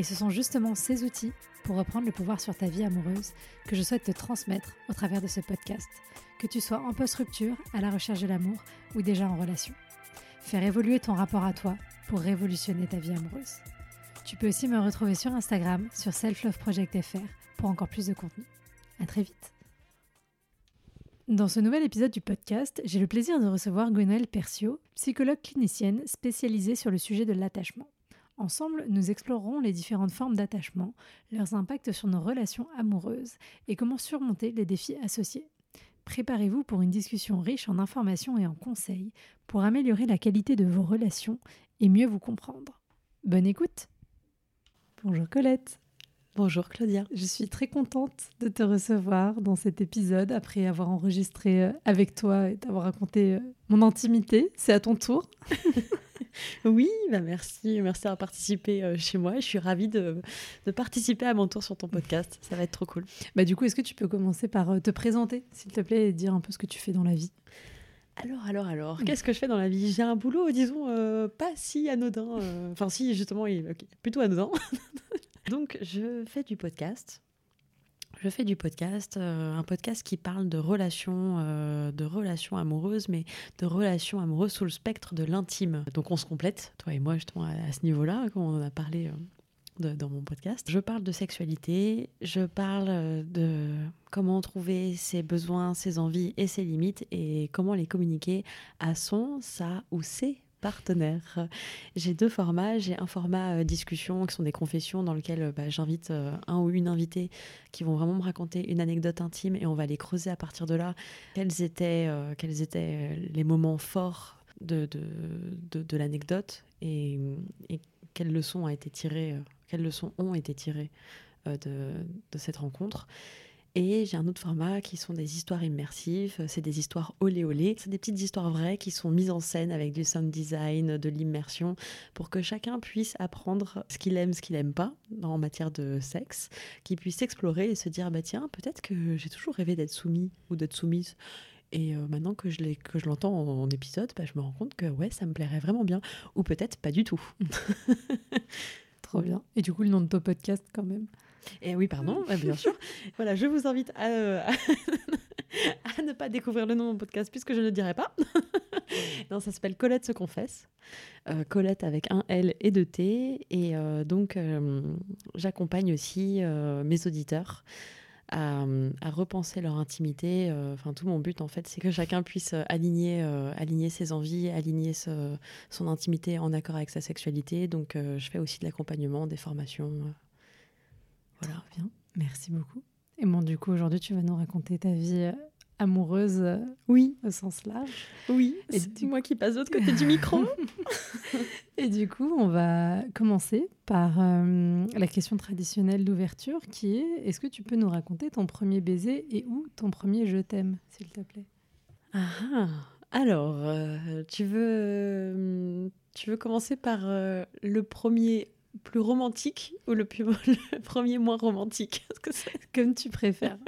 Et ce sont justement ces outils pour reprendre le pouvoir sur ta vie amoureuse que je souhaite te transmettre au travers de ce podcast, que tu sois en post-rupture, à la recherche de l'amour ou déjà en relation. Faire évoluer ton rapport à toi pour révolutionner ta vie amoureuse. Tu peux aussi me retrouver sur Instagram, sur selfloveproject.fr pour encore plus de contenu. À très vite. Dans ce nouvel épisode du podcast, j'ai le plaisir de recevoir Gwenaëlle Percio, psychologue clinicienne spécialisée sur le sujet de l'attachement. Ensemble, nous explorerons les différentes formes d'attachement, leurs impacts sur nos relations amoureuses et comment surmonter les défis associés. Préparez-vous pour une discussion riche en informations et en conseils pour améliorer la qualité de vos relations et mieux vous comprendre. Bonne écoute Bonjour Colette Bonjour Claudia. Je suis très contente de te recevoir dans cet épisode après avoir enregistré euh, avec toi et t'avoir raconté euh, mon intimité. C'est à ton tour. Oui, bah merci, merci d'avoir participé euh, chez moi. Je suis ravie de, participer à mon tour sur ton podcast. Ça va être trop cool. Bah du coup, est-ce que tu peux commencer par te présenter, s'il te plaît, et dire un peu ce que tu fais dans la vie? Alors, alors, alors, qu'est-ce que je fais dans la vie? J'ai un boulot, disons, euh, pas si anodin. Enfin, si, justement, plutôt anodin. Donc, je fais du podcast. Je fais du podcast, euh, un podcast qui parle de relations, euh, de relations amoureuses, mais de relations amoureuses sous le spectre de l'intime. Donc on se complète, toi et moi, justement, à, à ce niveau-là, comme on en a parlé euh, dans mon podcast. Je parle de sexualité, je parle de comment trouver ses besoins, ses envies et ses limites, et comment les communiquer à son, sa ou ses partenaire. J'ai deux formats. J'ai un format euh, discussion qui sont des confessions dans lequel euh, bah, j'invite euh, un ou une invitée qui vont vraiment me raconter une anecdote intime et on va les creuser à partir de là. Quels étaient, quels étaient les moments forts de, de, de, l'anecdote et, et, quelles leçons, a été tirées, quelles leçons ont été tirées de, de cette rencontre. Et j'ai un autre format qui sont des histoires immersives. C'est des histoires olé olé. C'est des petites histoires vraies qui sont mises en scène avec du sound design, de l'immersion, pour que chacun puisse apprendre ce qu'il aime, ce qu'il n'aime pas en matière de sexe, qu'il puisse explorer et se dire bah tiens, peut-être que j'ai toujours rêvé d'être soumis ou d'être soumise. Et euh, maintenant que je, que je l'entends en, épisode, bah, je me rends compte que ouais, ça me plairait vraiment bien. Ou peut-être pas du tout. Trop bien. Et du coup, le nom de ton podcast quand même? Et oui, pardon, bien sûr. voilà, je vous invite euh, à, ne pas découvrir le nom de mon podcast puisque je ne dirai pas. non, ça s'appelle Colette se confesse. Euh, Colette avec un L et deux T. Et euh, donc, j'accompagne aussi mes auditeurs. À, repenser leur intimité. Enfin, tout mon but, en fait, c'est que chacun puisse aligner, aligner ses envies, aligner son intimité en accord avec sa sexualité. Donc, je fais aussi de l'accompagnement, des formations. Voilà. bien. Merci beaucoup. Et bon, du coup, aujourd'hui, tu vas nous raconter ta vie euh, amoureuse, euh, oui, au sens large. Oui, et c'est moi qui passe de l'autre côté du micro. et du coup, on va commencer par euh, la question traditionnelle d'ouverture qui est est-ce que tu peux nous raconter ton premier baiser et où ton premier je t'aime, s'il te plaît? Ah, ah, alors, tu, veux, tu veux commencer par le premier plus romantique ou le, plus, le premier moins romantique? Comme tu préfères.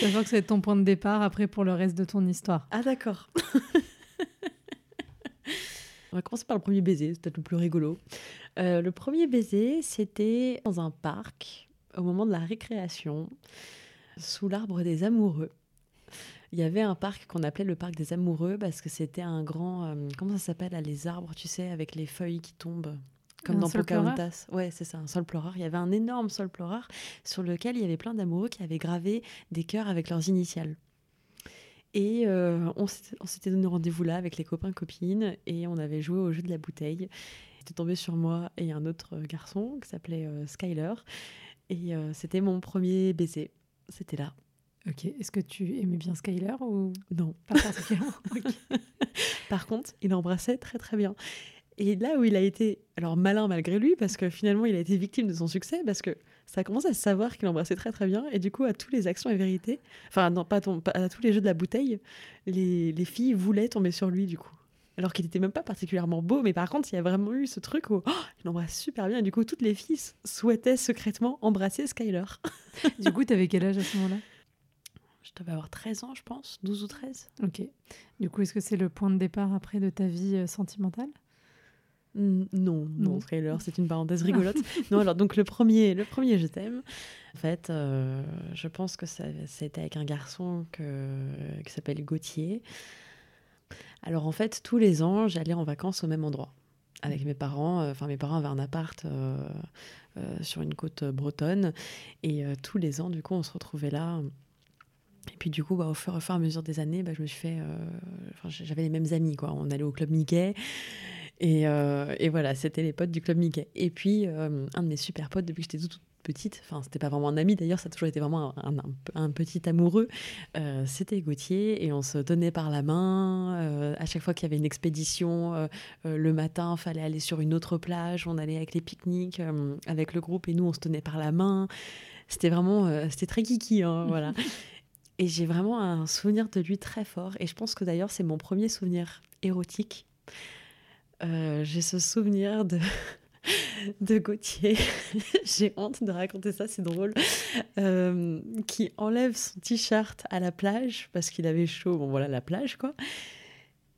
Sachant que c'est ton point de départ après pour le reste de ton histoire. Ah d'accord. On va commencer par le premier baiser, c'est peut-être le plus rigolo. Euh, le premier baiser, c'était dans un parc, au moment de la récréation, sous l'arbre des amoureux. Il y avait un parc qu'on appelait le parc des amoureux parce que c'était un grand... Euh, comment ça s'appelle Les arbres, tu sais, avec les feuilles qui tombent? Comme dans Pocahontas. Ouais, c'est ça, un sol pleureur. Il y avait un énorme sol pleureur sur lequel il y avait plein d'amoureux qui avaient gravé des cœurs avec leurs initiales. Et euh, on s'était donné rendez-vous là avec les copains copines et on avait joué au jeu de la bouteille. C'était tombé sur moi et un autre garçon qui s'appelait euh, Skyler. Et euh, c'était mon premier baiser. C'était là. Ok. Est-ce que tu aimais bien Skyler ou non Pas particulièrement? Par contre, il embrassait très très bien. Et là où il a été, alors malin malgré lui, parce que finalement il a été victime de son succès, parce que ça a commencé à se savoir qu'il embrassait très très bien. Et du coup, à tous les actions et vérités, enfin, non, pas, à tous les jeux de la bouteille, les, les filles voulaient tomber sur lui, du coup. Alors qu'il n'était même pas particulièrement beau, mais par contre, il y a vraiment eu ce truc où oh, il embrasse super bien. Et du coup, toutes les filles souhaitaient secrètement embrasser Skyler. du coup, tu avais quel âge à ce moment-là? Je devais avoir 13 ans, je pense, 12 ou 13. Ok. Du coup, est-ce que c'est le point de départ après de ta vie euh, sentimentale? Non, non, trailer, c'est une parenthèse rigolote. non, alors donc le premier, le premier je t'aime. En fait, euh, je pense que c'était avec un garçon que, qui s'appelle Gauthier. Alors en fait, tous les ans, j'allais en vacances au même endroit avec mes parents. Euh, enfin, mes parents avaient un appart euh, sur une côte bretonne et tous les ans, du coup, on se retrouvait là. Et puis du coup, bah, au fur et à mesure des années, bah, je me suis fait, j'avais les mêmes amis, quoi. On allait au club Mickey. Euh, et, voilà, c'était les potes du club Mickey. Et puis, euh, un de mes super potes depuis que j'étais toute, petite, enfin, c'était pas vraiment un ami d'ailleurs, ça a toujours été vraiment un, petit amoureux, euh, c'était Gauthier. Et on se tenait par la main. à chaque fois qu'il y avait une expédition, le matin, fallait aller sur une autre plage. On allait avec les pique-niques, avec le groupe, et nous, on se tenait par la main. C'était vraiment, c'était très kiki, hein, voilà. Et j'ai vraiment un souvenir de lui très fort. Et je pense que d'ailleurs, c'est mon premier souvenir érotique. Euh, j'ai ce souvenir de, de Gauthier, j'ai honte de raconter ça, c'est drôle, euh, qui enlève son t-shirt à la plage parce qu'il avait chaud, bon voilà la plage quoi.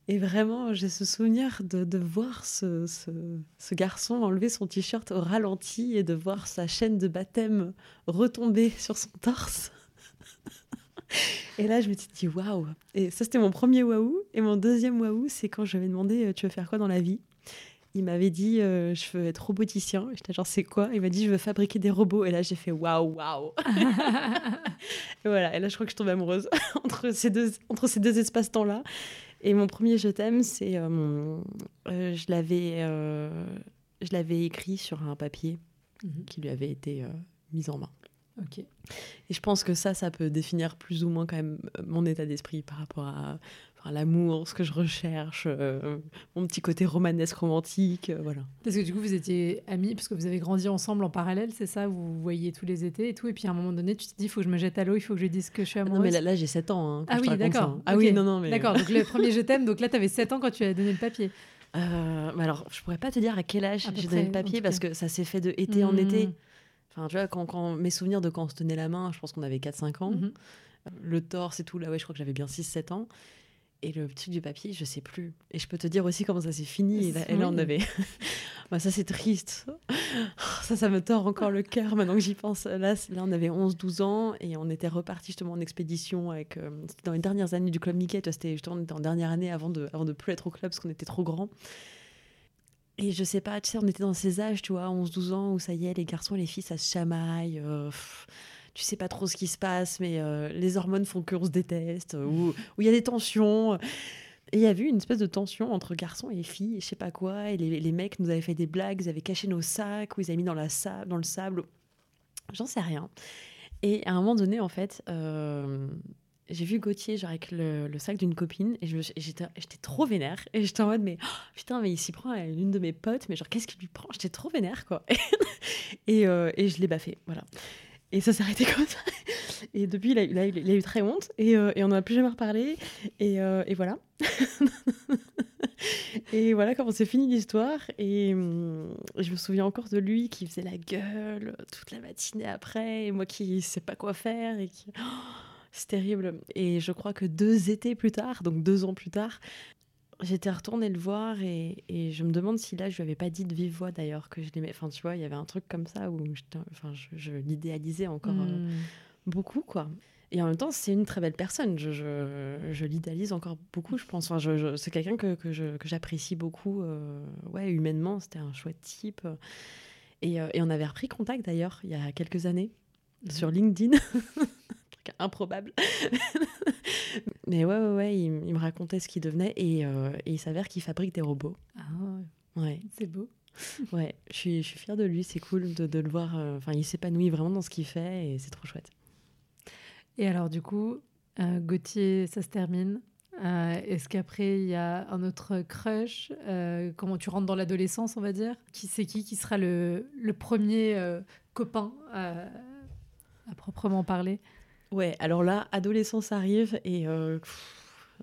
Et vraiment, j'ai ce souvenir de, de voir ce, ce, ce, garçon enlever son t-shirt au ralenti et de voir sa chaîne de baptême retomber sur son torse. Et là, je me suis dit, waouh Et ça, c'était mon premier waouh. Et mon deuxième waouh, c'est quand je lui ai demandé, euh, tu veux faire quoi dans la vie? Il m'avait dit euh, je veux être roboticien. J'étais genre c'est quoi? Il m'a dit je veux fabriquer des robots. Et là j'ai fait waouh waouh. et voilà. Et là je crois que je tombe amoureuse entre ces deux entre ces deux espaces-temps là. Et mon premier je t'aime c'est euh, je l'avais je l'avais écrit sur un papier mhm. qui lui avait été mis en main. Ok. Et je pense que ça, ça peut définir plus ou moins quand même euh, mon état d'esprit par rapport à, l'amour, ce que je recherche, euh, mon petit côté romanesque, romantique, euh, voilà. Parce que du coup, vous étiez amis, parce que vous avez grandi ensemble en parallèle, c'est ça Vous vous voyez tous les étés et tout, et puis à un moment donné, tu te dis, il faut que je me jette à l'eau, il faut que je dise que je suis amoureuse. Non, mais là, j'ai 7 ans. Hein, ah oui, d'accord. Ah oui, non, non, mais... D'accord, donc le premier je t'aime, donc là, tu avais 7 ans quand tu as donné le papier. mais alors, je pourrais pas te dire à quel âge j'ai donné le papier, parce que ça s'est fait de été en été. Enfin, tu vois, quand, mes souvenirs de quand on se tenait la main, je pense qu'on avait 4-5 ans. Mhm. Le torse et tout, là, ouais, je crois que j'avais bien 6-7 ans. Et le truc du papier, je sais plus. Et je peux te dire aussi comment ça s'est fini. Et là, on avait. bah, ça, c'est triste. ça, ça me tord encore le cœur maintenant que j'y pense. Là, là, on avait 11-12 ans et on était reparti justement en expédition avec. Euh, c'était dans les dernières années du Club Mickey. C'était justement, on était en dernière année avant de, avant de plus être au club parce qu'on était trop grands. Et je sais pas, tu sais, on était dans ces âges, tu vois, 11-12 ans, où ça y est, les garçons et les filles, ça se chamaille. Euh, tu sais pas trop ce qui se passe, mais euh, les hormones font qu'on se déteste, euh, ou il y a des tensions. Et il y a eu une espèce de tension entre garçons et filles, et je sais pas quoi. Et les, les, mecs nous avaient fait des blagues, ils avaient caché nos sacs, ou ils avaient mis dans, la dans le sable. J'en sais rien. Et à un moment donné, en fait, j'ai vu Gauthier genre avec le, sac d'une copine et j'étais trop vénère et j'étais en mode mais oh, putain mais il s'y prend à l'une de mes potes mais genre qu'est-ce qu'il lui prend? J'étais trop vénère quoi. Et, euh, et, je l'ai baffé voilà. Et ça s'est arrêté comme ça. Et depuis il a, il a, eu très honte et, euh, on n'en a plus jamais reparlé et, euh, voilà. Et voilà comment c'est fini l'histoire et hum, je me souviens encore de lui qui faisait la gueule toute la matinée après et moi qui sais pas quoi faire et qui oh, c'est terrible. Et je crois que deux étés plus tard, donc deux ans plus tard, j'étais retournée le voir et, et, je me demande si là je lui avais pas dit de vive voix d'ailleurs que je l'aimais. Enfin, tu vois, il y avait un truc comme ça où enfin, je, l'idéalisais encore euh, hmm. beaucoup, quoi. Et en même temps, c'est une très belle personne. Je, je, l'idéalise encore beaucoup, je pense. Enfin, c'est quelqu'un que, que, j'apprécie beaucoup. Euh, ouais, humainement, c'était un chouette type. Et, euh, et, on avait repris contact d'ailleurs il y a quelques années mhm. sur LinkedIn. improbable. Mais ouais, ouais, ouais, il, me racontait ce qu'il devenait et, euh, et il s'avère qu'il fabrique des robots. Ah ouais. C'est beau. ouais, je suis, je suis fière de lui, c'est cool de, de, le voir. Euh, enfin, il s'épanouit vraiment dans ce qu'il fait et c'est trop chouette. Et alors, du coup, euh, Gauthier, ça se termine. Est-ce qu'après, il y a un autre crush Comment tu rentres dans l'adolescence, on va dire? Qui c'est qui qui sera le, le premier copain à proprement parler? Ouais, alors là, adolescence arrive et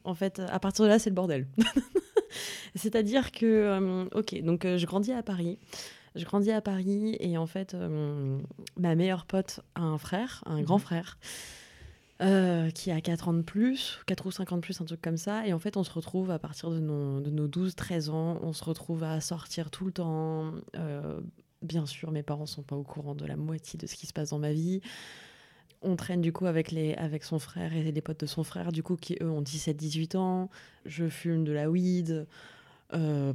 en fait, à partir de là, c'est le bordel. C'est-à-dire que, ok, donc je grandis à Paris. Je grandis à Paris et en fait, ma meilleure pote a un frère, un grand mhm. frère. Euh, qui a 4 ans de plus, 4 ou 5 ans de plus, un truc comme ça. Et en fait, on se retrouve à partir de nos, de nos 12-13 ans, on se retrouve à sortir tout le temps. Euh, bien sûr, mes parents sont pas au courant de la moitié de ce qui se passe dans ma vie. On traîne du coup avec, les, avec son frère et les potes de son frère, du coup, qui eux ont 17-18 ans. Je fume de la weed. Euh,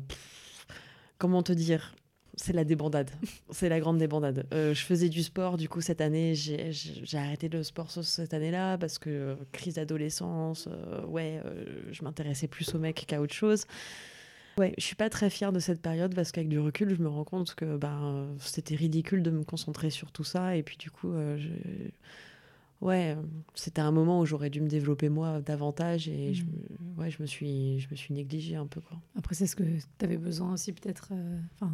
comment te dire? C'est la débandade. c'est la grande débandade. Euh, je faisais du sport, du coup, cette année, j'ai arrêté le sport cette année-là parce que euh, crise d'adolescence, euh, ouais, je m'intéressais plus aux mecs qu'à autre chose. Ouais, je suis pas très fière de cette période parce qu'avec du recul, je me rends compte que ben, c'était ridicule de me concentrer sur tout ça. Et puis, du coup, ouais, c'était un moment où j'aurais dû me développer moi davantage et je, mmh. ouais, je, me suis, je me suis négligée un peu. Quoi. Après, c'est ce que tu avais besoin aussi, peut-être. Enfin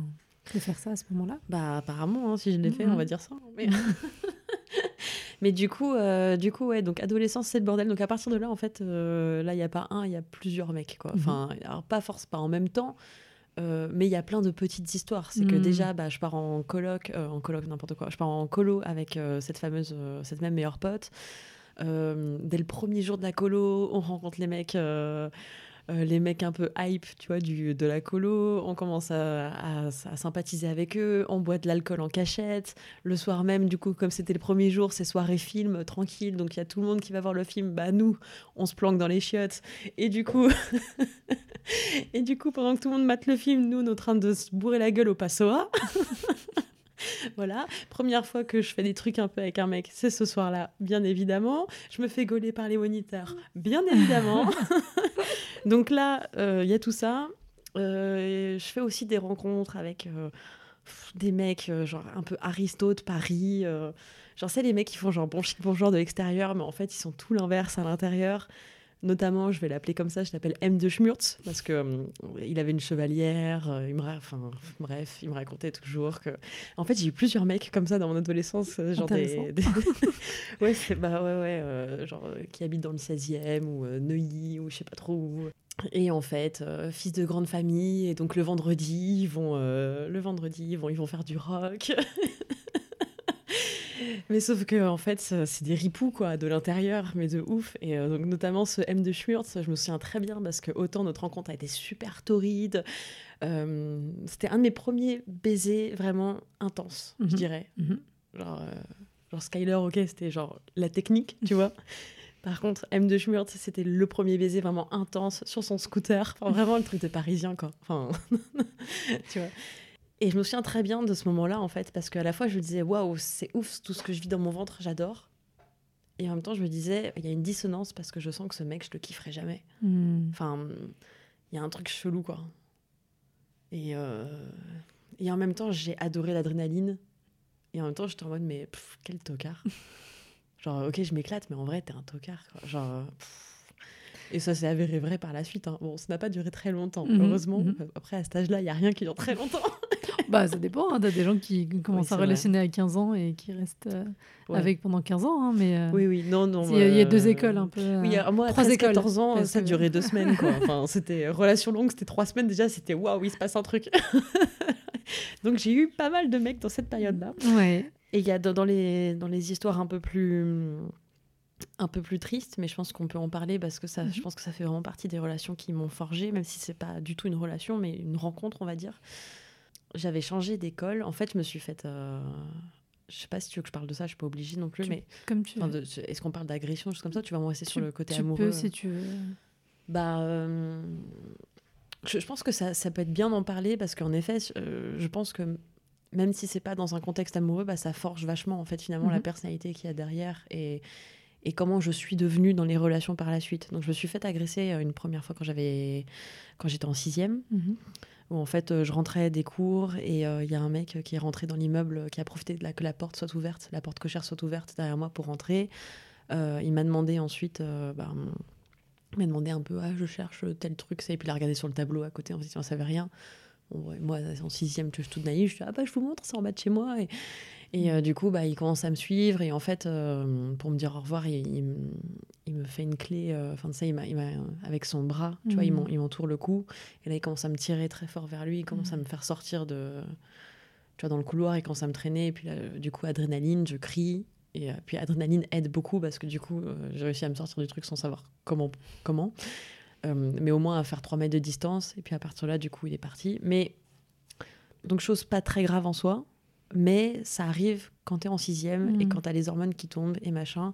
de faire ça à ce moment-là? Bah apparemment, hein, si je l'ai fait, on va dire ça. Mais, du coup, euh, du coup, ouais, donc adolescence, c'est le bordel. Donc à partir de là, en fait, euh, là, il n'y a pas un, il y a plusieurs mecs, quoi. Mhm. Enfin, alors pas force, pas en même temps, euh, mais il y a plein de petites histoires. C'est que mhm. déjà, bah, je pars en coloc, en coloc n'importe quoi. Je pars en colo avec cette fameuse, cette même meilleure pote. dès le premier jour de la colo, on rencontre les mecs. Euh, les mecs un peu hype, tu vois, de la colo, on commence à, sympathiser avec eux, on boit de l'alcool en cachette. Le soir même, du coup, comme c'était le premier jour, c'est soirée film, tranquille, donc il y a tout le monde qui va voir le film. Bah nous, on se planque dans les chiottes. Et du coup, et du coup, pendant que tout le monde mate le film, nous, on est en train de se bourrer la gueule au passoa. voilà, première fois que je fais des trucs un peu avec un mec, c'est ce soir-là, bien évidemment. Je me fais gauler par les moniteurs, bien évidemment. Donc là, euh, il y a tout ça. Euh, je fais aussi des rencontres avec euh, des mecs, genre un peu Aristote, Paris. genre, c'est les mecs qui font genre bon chic, bonjour de l'extérieur, mais en fait, ils sont tout l'inverse à l'intérieur. Notamment, je vais l'appeler comme ça, je l'appelle M de Schmurtz, parce que euh, il avait une chevalière, euh, il me enfin, bref, il me racontait toujours que... En fait, j'ai eu plusieurs mecs comme ça dans mon adolescence, euh, genre des... ouais, bah ouais, ouais, genre qui habitent dans le 16e, ou Neuilly, ou je sais pas trop où. Et en fait, fils de grande famille, et donc le vendredi, ils vont, le vendredi, ils vont, ils vont faire du rock. mais sauf que en fait, c'est des ripoux quoi, de l'intérieur, mais de ouf. Et euh, donc notamment ce M de Schmurtz, je me souviens très bien parce que autant notre rencontre a été super torride. Euh, c'était un de mes premiers baisers vraiment intenses, je mhm. dirais. Mhm. Genre, euh, genre Skyler, ok, c'était genre la technique, tu vois. Par contre, M de Schmurtz, c'était le premier baiser vraiment intense sur son scooter. Enfin, vraiment le truc de parisien, quoi. Enfin, tu vois. Et je me souviens très bien de ce moment-là, en fait, parce qu'à la fois, je me disais, waouh, c'est ouf, tout ce que je vis dans mon ventre, j'adore. Et en même temps, je me disais, il y a une dissonance parce que je sens que ce mec, je le kifferai jamais. Hmm. Enfin, il y a un truc chelou, quoi. Et, euh, et en même temps, j'ai adoré l'adrénaline. Et en même temps, j'étais en mode, mais quel tocard. Genre, ok, je m'éclate, mais en vrai, t'es un tocard. Quoi. Genre, et ça s'est avéré vrai par la suite. Hein. Bon, ça n'a pas duré très longtemps, mhm, heureusement. Mhm. Après, à cet âge-là, il n'y a rien qui dure très longtemps. bah, ça dépend. Hein. T'as des gens qui commencent à relationner à 15 ans et qui restent euh, avec pendant 15 ans. Hein, mais, euh, oui, oui, non, non. Il y, a deux euh, écoles un peu. Oui, moi, à 13, 14 ans, ça durait deux semaines. Quoi. Enfin, c'était relation longue, c'était trois semaines déjà. C'était waouh, il se passe un truc. Donc, j'ai eu pas mal de mecs dans cette période-là. Ouais. Et il y a dans les, dans les histoires un peu plus un peu plus triste, mais je pense qu'on peut en parler parce que ça, je mhm. pense que ça fait vraiment partie des relations qui m'ont forgé, même si c'est pas du tout une relation, mais une rencontre, on va dire. J'avais changé d'école. En fait, je me suis faite. Euh... Je sais pas si tu veux que je parle de ça, je suis pas obligée non plus, mais. Comme tu Est-ce qu'on parle d'agression, juste comme ça Tu vas me rester sur le côté tu amoureux peux, si tu veux. Bah. Euh, je, pense que ça, ça, peut être bien d'en parler parce qu'en effet, euh, je pense que même si c'est pas dans un contexte amoureux, bah, ça forge vachement en fait finalement la mhm. personnalité qu'il y a derrière et et comment je suis devenue dans les relations par la suite. Donc je me suis fait agresser euh, une première fois quand j'avais quand j'étais en sixième, mhm. Où en fait euh, je rentrais des cours et euh, il y a un mec qui est rentré dans l'immeuble, qui a profité de la, que la porte soit ouverte, la porte cochère soit ouverte derrière moi pour rentrer. il m'a demandé ensuite, bah, il m'a demandé un peu, ah je cherche tel truc, et puis il a regardé sur le tableau à côté, en fait, on savait rien. moi en sixième, je suis toute naïve, je dis ah bah je vous montre, c'est en bas de chez moi Et euh, du coup, bah, il commence à me suivre. Et en fait, euh, pour me dire au revoir, il, il me- il me fait une clé. euh, Enfin, ça, il m'a, avec son bras, tu vois, il Mhm. il m'entoure le cou. Et là, il commence à me tirer très fort vers lui. Il commence à me faire sortir de. Tu vois, dans le couloir, il commence à me traîner. Et puis là, euh, du coup, adrénaline, je crie. Et euh, puis, adrénaline aide beaucoup parce que du coup, euh, j'ai réussi à me sortir du truc sans savoir comment. comment. Euh, mais au moins à faire 3 mètres de distance. Et puis, à partir de là, du coup, il est parti. Mais. Donc, chose pas très grave en soi mais ça arrive quand t'es en sixième et quand t'as les hormones qui tombent et machin.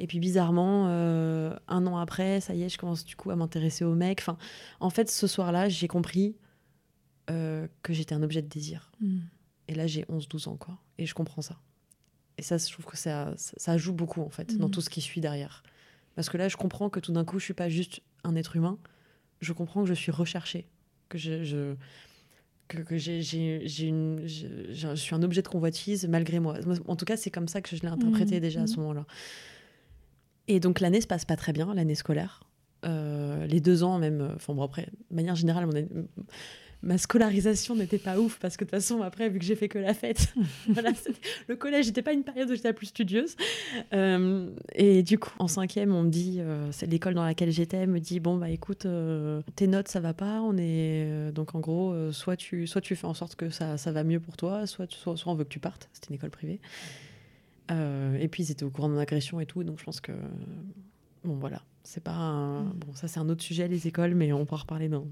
Et puis bizarrement, euh, un an après, ça y est, je commence du coup à m'intéresser aux mecs. Enfin, en fait, ce soir-là, j'ai compris euh, que j'étais un objet de désir. Mm. Et là, j'ai 11-12 ans, quoi. Et je comprends ça. Et ça, je trouve que ça, ça, joue beaucoup, en fait, dans Mhm. tout ce qui suit derrière. Parce que là, je comprends que tout d'un coup, je suis pas juste un être humain. Je comprends que je suis recherchée. Que je... je- que, que j'ai, je, suis un objet de convoitise malgré moi. En tout cas, c'est comme ça que je l'ai interprété Mhm, déjà à ce moment-là. Et donc l'année se passe pas très bien, l'année scolaire. Euh, les deux ans même, euh, enfin bon après, de manière générale, ma scolarisation n'était pas ouf parce que de toute façon après, vu que j'ai fait que la fête, le collège n'était pas une période où j'étais la plus studieuse. Euh, et du coup, en cinquième, on me dit, c'est l'école dans laquelle j'étais, me dit bon bah écoute, tes notes ça va pas, on est donc en gros, soit tu, soit tu fais en sorte que ça, ça va mieux pour toi, soit, soit, soit on veut que tu partes. C'était une école privée. Et puis ils étaient au courant de mon agression et tout, donc je pense que bon voilà, c'est pas un- Mm. bon ça c'est un autre sujet les écoles, mais on en reparler dans,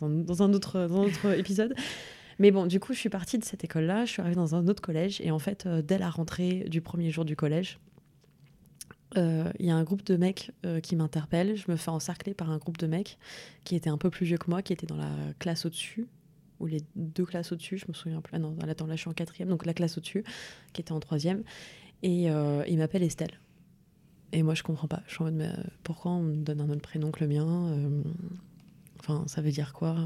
dans, un, autre dans un autre épisode. Mais bon, du coup, je suis partie de cette école-là, je suis arrivée dans un autre collège, et en fait, euh, dès la rentrée du premier jour du collège, euh, il y a un groupe de mecs euh, qui m'interpelle. Je me fais encercler par un groupe de mecs qui étaient un peu plus vieux que moi, qui étaient dans la classe au-dessus, ou les deux classes au-dessus, je me souviens plus. Ah non, attends, là je suis en quatrième, donc la classe au-dessus, qui était en troisième. Et il m'appelle Estelle. Et moi je comprends pas. Je suis en mode, mais euh, pourquoi on me donne un autre prénom que le mien Euh, Enfin, ça veut dire quoi?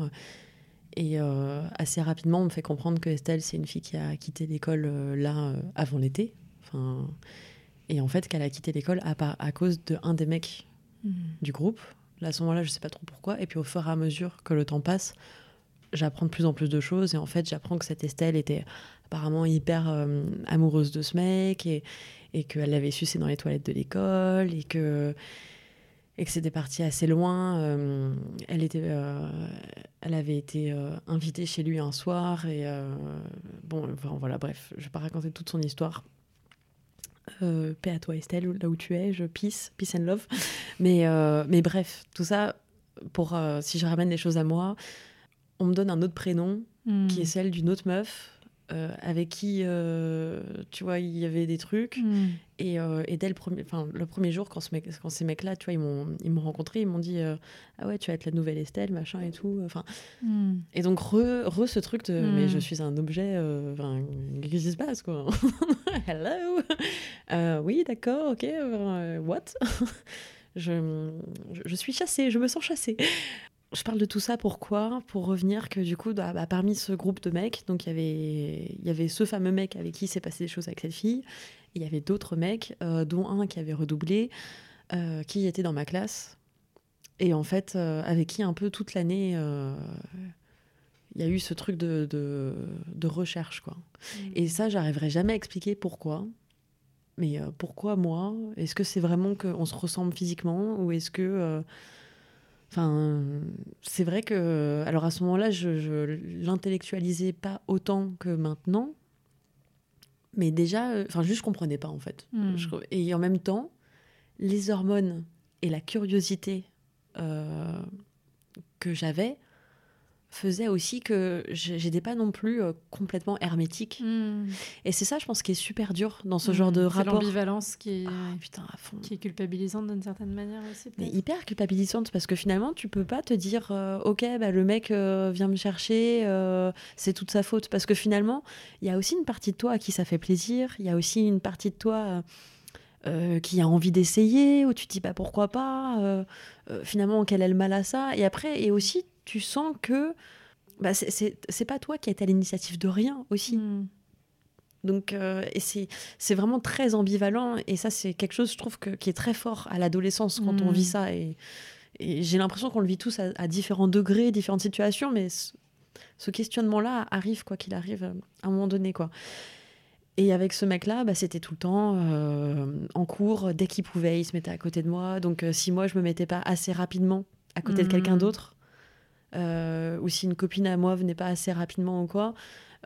Et euh, assez rapidement, on me fait comprendre que Estelle, c'est une fille qui a quitté l'école euh, là avant l'été. Enfin, et en fait, qu'elle a quitté l'école à, à cause de un des mecs Mm. du groupe. Là, à ce moment-là, je sais pas trop pourquoi. Et puis au fur et à mesure que le temps passe, j'apprends de plus en plus de choses. Et en fait, j'apprends que cette Estelle était apparemment hyper amoureuse de ce mec et, et qu'elle l'avait sucé dans les toilettes de l'école et que, et que c'était parti assez loin. Euh, elle, était, euh, elle avait été euh, invitée chez lui un soir et bon, enfin, voilà, bref, je vais pas raconter toute son histoire. Paix à toi Estelle, là où tu es, je peace, peace and love. Mais, mais bref, tout ça, pour si je ramène les choses à moi, on me donne un autre prénom Mm. qui est celle d'une autre meuf euh, avec qui, euh, tu vois, il y avait des trucs. Mm. Et, euh, et dès le premier, enfin, le premier jour, quand, ce mec- quand ces mecs-là, tu vois, ils m'ont, ils m'ont rencontré, ils m'ont dit Ah ouais, tu vas être la nouvelle Estelle, machin et tout. Enfin, Mm. et donc, re, re ce truc de. Mais je suis un objet, qu'est-ce qui se passe, quoi Hello? Oui, d'accord, ok, what? Je, je suis chassée, je me sens chassée. Je parle de tout ça pourquoi Pour revenir que du coup, bah, bah, parmi ce groupe de mecs, donc il y avait, il y avait ce fameux mec avec qui s'est passé des choses avec cette fille. Il y avait d'autres mecs, euh, dont un qui avait redoublé, euh, qui était dans ma classe. Et en fait, euh, avec qui un peu toute l'année, il y a eu ce truc de, de, de recherche. quoi. Et ça, j'arriverai jamais à expliquer pourquoi. Mais pourquoi moi? Est-ce que c'est vraiment qu'on se ressemble physiquement Ou est-ce que. Enfin, c'est vrai que. Alors à ce moment-là, je, je l'intellectualisais pas autant que maintenant. Mais déjà, euh, enfin, juste je comprenais pas en fait. Mm. Je- et en même temps, les hormones et la curiosité euh, que j'avais faisaient aussi que j'étais pas non plus euh, complètement hermétique. Mm. Et c'est ça, je pense, qui est super dur dans ce genre de. C'est rapport. l'ambivalence qui est, Ah, putain, à fond. qui est culpabilisante d'une certaine manière aussi. Mais hyper culpabilisante parce que finalement, tu peux pas te dire, euh, ok, bah, le mec euh, vient me chercher, euh, c'est toute sa faute. Parce que finalement, il y a aussi une partie de toi à qui ça fait plaisir. Il y a aussi une partie de toi euh, qui a envie d'essayer, où tu te dis, bah, pourquoi pas. euh, euh, finalement, quel est le mal à ça Et après, et aussi, tu sens que bah, c'est- pas toi qui es à l'initiative de rien aussi. Mm. Donc, euh, c'est, vraiment très ambivalent. Et ça, c'est quelque chose, je trouve, que, qui est très fort à l'adolescence quand on Mm. vit ça. Et, et j'ai l'impression qu'on le vit tous à, à différents degrés, différentes situations. Mais ce, ce questionnement-là arrive, quoi qu'il arrive, à un moment donné. quoi. Et avec ce mec-là, bah, c'était tout le temps euh, en cours, dès qu'il pouvait, il se mettait à côté de moi. Donc euh, si moi, je me mettais pas assez rapidement à côté de quelqu'un Mhm. d'autre, euh, ou si une copine à moi venait pas assez rapidement ou quoi,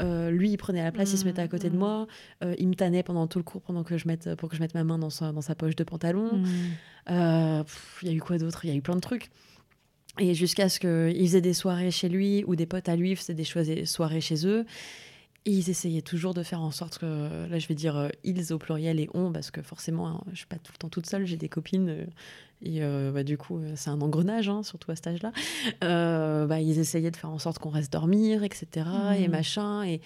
euh, lui, il prenait la place, il se mettait à côté de Mhm. moi. Euh, il me tannait pendant tout le cours pendant que je mette, pour que je mette ma main dans sa, dans sa poche de pantalon. Mm. Il y a eu quoi d'autre? Il y a eu plein de trucs. Et jusqu'à ce qu'il faisait des soirées chez lui ou des potes à lui faisaient des soirées chez eux. Et ils essayaient toujours de faire en sorte que, là je vais dire euh, ils au pluriel et on, parce que forcément hein, je suis pas tout le temps toute seule, j'ai des copines. euh, et euh, bah, du coup, c'est un engrenage, hein, surtout à cet âge-là. Bah, ils essayaient de faire en sorte qu'on reste dormir, etc. Et Mhm. machin. Et,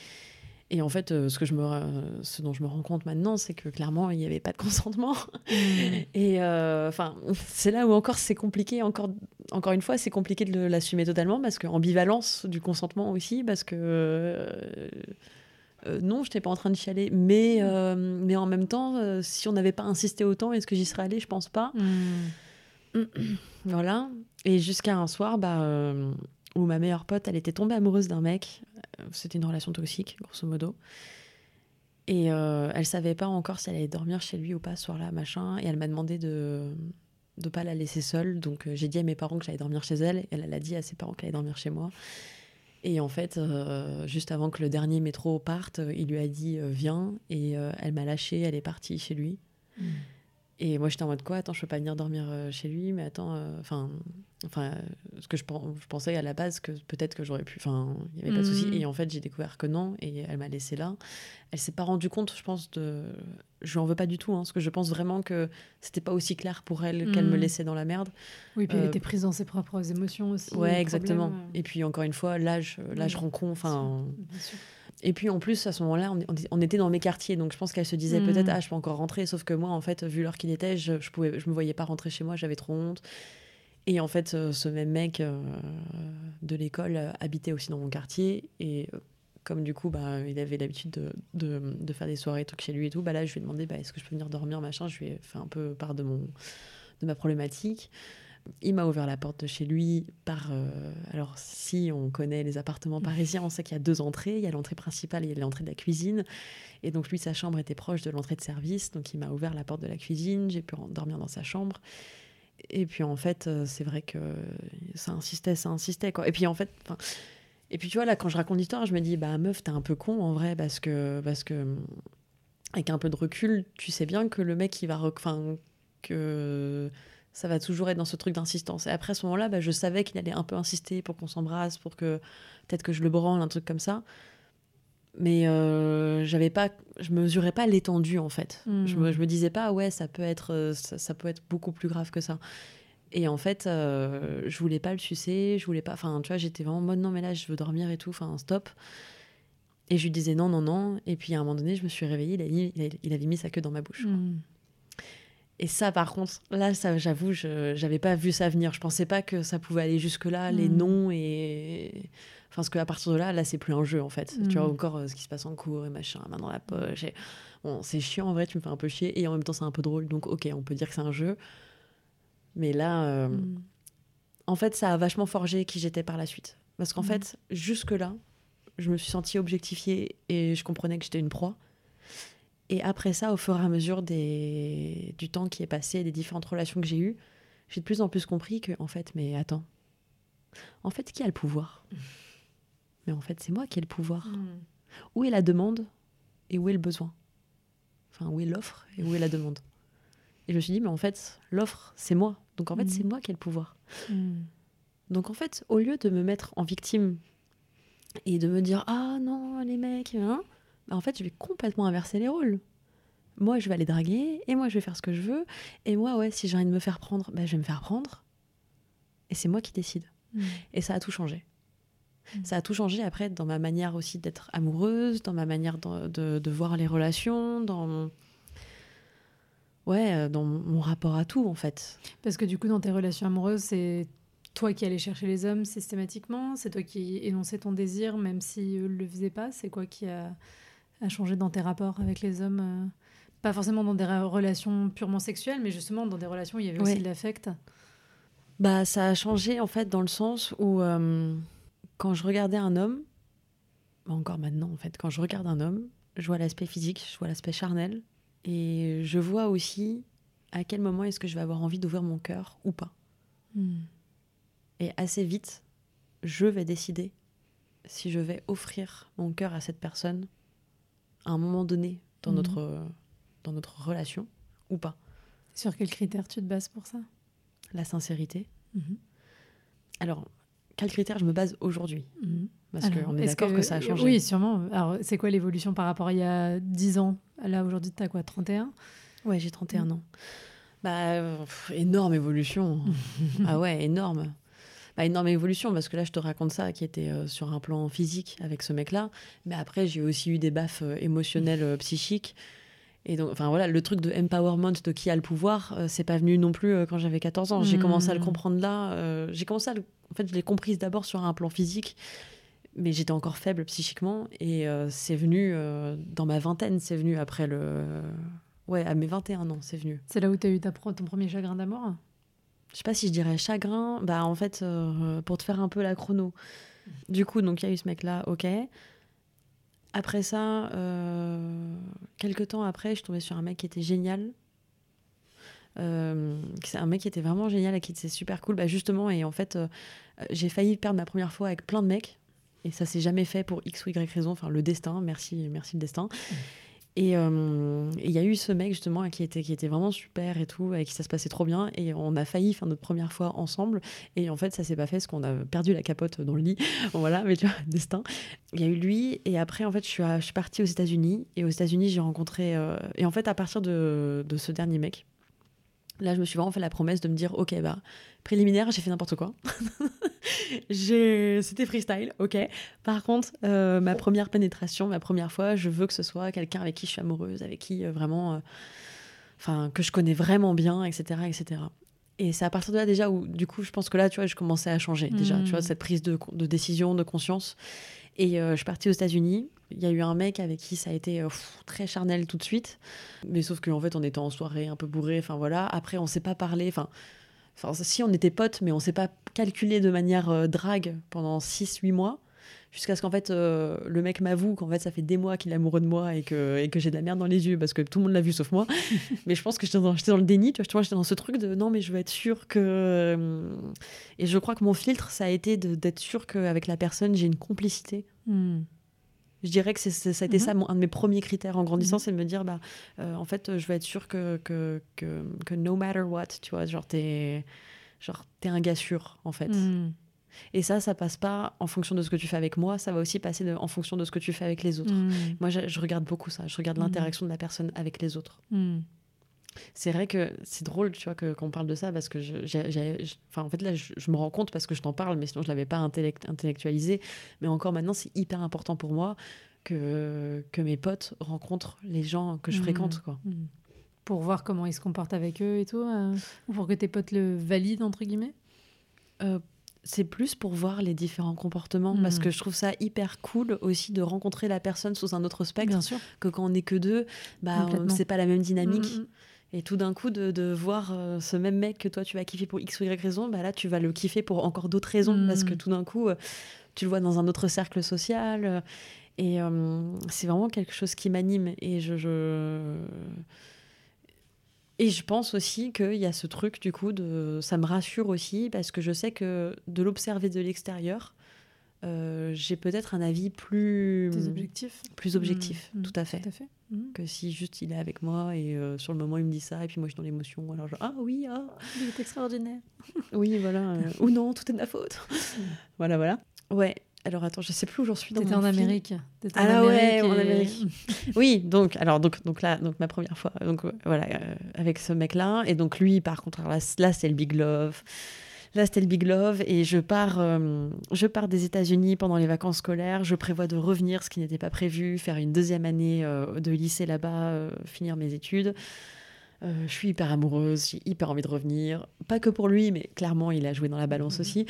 et en fait, euh, ce, que je me, euh, ce dont je me rends compte maintenant, c'est que clairement, il n'y avait pas de consentement. Et euh, enfin, c'est là où encore c'est compliqué. Encore, encore une fois, c'est compliqué de l'assumer totalement parce que ambivalence du consentement aussi, parce que euh, non, je n'étais pas en train de chialer, mais euh, mais en même temps, si on n'avait pas insisté autant, est-ce que j'y serais allée? Je pense pas. Mm. Voilà. Et jusqu'à un soir, bah, où ma meilleure pote, elle était tombée amoureuse d'un mec. Euh, C'était une relation toxique, grosso modo. Et euh, elle savait pas encore si elle allait dormir chez lui ou pas ce soir-là, machin. Et elle m'a demandé de de pas la laisser seule. Donc euh, j'ai dit à mes parents que j'allais dormir chez elle. Elle, elle a dit à ses parents qu'elle allait dormir chez moi. Et en fait, euh, juste avant que le dernier métro parte, il lui a dit viens. Et elle m'a lâchée, elle est partie chez lui. Mm. Et moi, j'étais en mode quoi Attends, je peux pas venir dormir euh, chez lui, mais attends, euh, enfin, enfin, ce que je, pen- je pensais à la base que peut-être que j'aurais pu, enfin, il y avait pas de souci. Mhm. Et en fait, j'ai découvert que non, et elle m'a laissé là. Elle s'est pas rendue compte, je pense de, je lui en veux pas du tout, hein, parce que je pense vraiment que c'était pas aussi clair pour elle qu'elle me Mhm. laissait dans la merde. Oui, puis elle Euh, était prise dans ses propres émotions aussi. Ouais, exactement. problèmes, Et puis encore une fois, l'âge, l'âge con, enfin. Et puis en plus, à ce moment-là, on, était dans mes quartiers, donc je pense qu'elle se disait Mm. peut-être, ah, je peux encore rentrer. Sauf que moi, en fait, vu l'heure qu'il était, je, je, pouvais, je me voyais pas rentrer chez moi, j'avais trop honte. Et en fait, euh, ce même mec euh, de l'école euh, habitait aussi dans mon quartier. Et euh, comme du coup, bah, il avait l'habitude de, de, de faire des soirées, trucs chez lui et tout, bah là, je lui ai demandé, bah, est-ce que je peux venir dormir, machin? Je lui ai fait un peu part de, mon, de ma problématique. Il m'a ouvert la porte de chez lui par. euh, alors, si on connaît les appartements parisiens, on sait qu'il y a deux entrées. Il y a l'entrée principale et l'entrée de la cuisine. Et donc, lui, sa chambre était proche de l'entrée de service. Donc, il m'a ouvert la porte de la cuisine. J'ai pu dormir dans sa chambre. Et puis, en fait, euh, c'est vrai que ça insistait, ça insistait. Quoi. Et puis, en fait. Et puis, tu vois, là, quand je raconte l'histoire, je me dis, bah, meuf, t'es un peu con en vrai, parce que. Parce que avec un peu de recul, tu sais bien que le mec, il va. Enfin, que ça va toujours être dans ce truc d'insistance. Et après, à ce moment-là, bah, je savais qu'il allait un peu insister pour qu'on s'embrasse, pour que peut-être que je le branle, un truc comme ça. Mais euh, j'avais pas, je mesurais pas l'étendue en fait. Mhm. Je, me, je me disais pas, ouais, ça peut être, euh, ça, ça peut être beaucoup plus grave que ça. Et en fait, euh, je voulais pas le sucer, je voulais pas. Enfin, tu vois, j'étais vraiment en mode non, mais là, je veux dormir et tout. Enfin, stop. Et je lui disais non, non, non. Et puis à un moment donné, je me suis réveillée, il, a mis- il a- il avait mis sa queue dans ma bouche. Et ça, par contre, là, ça, j'avoue, je j'avais pas vu ça venir. Je pensais pas que ça pouvait aller jusque-là, les Mhm. noms et. Enfin, parce qu'à partir de là, là, c'est plus un jeu, en fait. Tu vois, Mhm. encore euh, ce qui se passe en cours et machin, main dans la poche. Et... Bon, c'est chiant, en vrai, tu me fais un peu chier. Et en même temps, c'est un peu drôle. Donc, ok, on peut dire que c'est un jeu. Mais là, euh, Mm. en fait, ça a vachement forgé qui j'étais par la suite. Parce qu'en fait, jusque-là, je me suis sentie objectifiée et je comprenais que j'étais une proie. Et après ça, au fur et à mesure des... du temps qui est passé, des différentes relations que j'ai eues, j'ai de plus en plus compris que, en fait, mais attends, en fait, qui a le pouvoir? Mais en fait, c'est moi qui ai le pouvoir. Mm. Où est la demande et où est le besoin? Enfin, où est l'offre et où est la demande? Et je me suis dit, mais en fait, l'offre, c'est moi. Donc en fait, Mhm. c'est moi qui ai le pouvoir. Mm. Donc en fait, au lieu de me mettre en victime et de me dire ah non les mecs, hein, en fait je vais complètement inverser les rôles. Moi je vais aller draguer et moi je vais faire ce que je veux et moi ouais si j'ai envie de me faire prendre, bah, je vais me faire prendre et c'est moi qui décide. Mm. Et ça a tout changé. Mm. Ça a tout changé après dans ma manière aussi d'être amoureuse, dans ma manière de, de- de voir les relations, dans mon... ouais, euh, dans mon rapport à tout en fait. Parce que du coup, dans tes relations amoureuses, c'est toi qui allais chercher les hommes systématiquement, c'est toi qui énonçais ton désir, même si eux ne le faisaient pas. C'est quoi qui a, a changé dans tes rapports avec les hommes euh, Pas forcément dans des relations purement sexuelles, mais justement dans des relations où il y avait Ouais. aussi de l'affect. Bah, ça a changé en fait dans le sens où euh, quand je regardais un homme, bah, encore maintenant en fait, quand je regarde un homme, je vois l'aspect physique, je vois l'aspect charnel, et je vois aussi à quel moment est-ce que je vais avoir envie d'ouvrir mon cœur ou pas. Hmm. Et assez vite, je vais décider si je vais offrir mon cœur à cette personne à un moment donné dans, Mhm. notre, dans notre relation ou pas. Sur quels critères tu te bases pour ça? La sincérité. Mhm. Alors, quel critère je me base aujourd'hui? Mhm. Parce qu'on est est-ce d'accord que, ça a changé. Oui, sûrement. Alors, c'est quoi l'évolution par rapport à il y a 10 ans? Là, aujourd'hui, tu as quoi 31 Ouais, j'ai 31 ans. Bah, pff, énorme évolution. ah ouais, énorme. Bah, énorme évolution, parce que là, je te raconte ça, qui était euh, sur un plan physique avec ce mec-là. Mais après, j'ai aussi eu des baffes euh, émotionnelles, euh, psychiques. Et donc, enfin voilà, le truc de empowerment, de qui a le pouvoir, euh, c'est pas venu non plus euh, quand j'avais 14 ans. J'ai Mm. commencé à le comprendre là. euh, j'ai commencé à le... En fait, je l'ai comprise d'abord sur un plan physique, mais j'étais encore faible psychiquement. Et c'est venu dans ma vingtaine, c'est venu après le. Ouais, à mes 21 ans, c'est venu. C'est là où tu as eu ta pro- ton premier chagrin d'amour? Je sais pas si je dirais chagrin. Bah, en fait, euh, pour te faire un peu la chrono. Du coup, donc il y a eu ce mec-là, ok. Après ça, euh, quelques temps après, je suis tombée sur un mec qui était génial. Euh, c'est un mec qui était vraiment génial et qui était super cool. Bah, justement, et en fait, euh, j'ai failli perdre ma première fois avec plein de mecs. Et ça s'est jamais fait pour X ou Y raison. Enfin, le destin, merci, merci le destin. Euh, et il y a eu ce mec justement qui était, qui était vraiment super et tout, avec qui ça se passait trop bien. Et on a failli faire notre première fois ensemble. Et en fait, ça s'est pas fait parce qu'on a perdu la capote dans le lit. Voilà, mais tu vois, destin. Il y a eu lui. Et après, en fait, je suis, je partie aux États-Unis. Et aux États-Unis, j'ai rencontré. euh, et en fait, à partir de, de ce dernier mec, là, je me suis vraiment fait la promesse de me dire ok, bah, préliminaire, j'ai fait n'importe quoi. C'était freestyle, ok. Par contre, euh, ma première pénétration, ma première fois, je veux que ce soit quelqu'un avec qui je suis amoureuse, avec qui euh, vraiment, euh, enfin, que je connais vraiment bien, etc., etc. Et c'est à partir de là déjà où, du coup, je pense que là, tu vois, je commençais à changer déjà, tu vois, cette prise de, de décision, de conscience. Et je suis partie aux États-Unis. Il y a eu un mec avec qui ça a été euh, pff, très charnel tout de suite. Mais sauf qu'en fait, on était en soirée un peu bourré. Enfin voilà. Après, on s'est pas parlé. Enfin, enfin, si on était potes, mais on s'est pas calculé de manière euh, drague pendant 6-8 mois. Jusqu'à ce qu'en fait, euh, le mec m'avoue qu'en fait, ça fait des mois qu'il est amoureux de moi et que, et que j'ai de la merde dans les yeux parce que tout le monde l'a vu sauf moi. mais je pense que j'étais dans, le déni. Tu vois, j'étais dans ce truc de non, mais je veux être sûre que. euh, Et je crois que mon filtre, ça a été d'être sûre qu'avec la personne, j'ai une complicité. Hmm. Je dirais que c'est, ça a été Mhm. ça, mon- un de mes premiers critères en grandissant, Mhm. c'est de me dire, bah, euh, en fait, je veux être sûre que, que, que, que no matter what, tu vois, genre, t'es, genre, t'es un gars sûr, en fait. Hmm. Et ça, ça passe pas en fonction de ce que tu fais avec moi, ça va aussi passer de- en fonction de ce que tu fais avec les autres. Moi, je, je regarde beaucoup ça, je regarde Mhm. l'interaction de la personne avec les autres. C'est vrai que c'est drôle, tu vois, qu'on parle de ça parce que, je, en fait, là, je, je me rends compte parce que je t'en parle, mais sinon, je l'avais pas intellect- intellectualisé. Mais encore maintenant, c'est hyper important pour moi que, que mes potes rencontrent les gens que je Mhm. fréquente, quoi. Hmm. Pour voir comment ils se comportent avec eux et tout euh, Ou pour que tes potes le valident, entre guillemets? Euh, c'est plus pour voir les différents comportements parce Mhm. que je trouve ça hyper cool aussi de rencontrer la personne sous un autre spectre Bien sûr. que quand on n'est que deux, bah, c'est pas la même dynamique. Et tout d'un coup, de, de voir euh, ce même mec que toi, tu vas kiffer pour X ou Y raison, bah là, tu vas le kiffer pour encore d'autres raisons. Parce que tout d'un coup, euh, tu le vois dans un autre cercle social. euh, et c'est vraiment quelque chose qui m'anime. Et je, je... Et je pense aussi qu'il y a ce truc, du coup, de... ça me rassure aussi, parce que je sais que de l'observer de l'extérieur, j'ai peut-être un avis plus, Tes objectifs plus objectif. Mm, mm, Tout à fait Tout à fait. Hmm. que si juste il est avec moi et euh, sur le moment il me dit ça et puis moi je suis dans l'émotion alors je ah oui ah Il est extraordinaire. oui voilà euh, ou non tout est de ma faute voilà voilà ouais alors attends je sais plus où j'en suis dans T'étais en. Amérique. T'étais Ah là ouais, en et- Amérique. oui donc alors donc donc là donc ma première fois donc euh, voilà euh, avec ce mec là et donc lui par contre là, là c'est le big love Là, c'était le Big Love et je pars, euh, je pars des États-Unis pendant les vacances scolaires. Je prévois de revenir, ce qui n'était pas prévu, faire une deuxième année euh, de lycée là-bas, euh, finir mes études. Je suis hyper amoureuse, j'ai hyper envie de revenir. Pas que pour lui, mais clairement, il a joué dans la balance Mhm. aussi.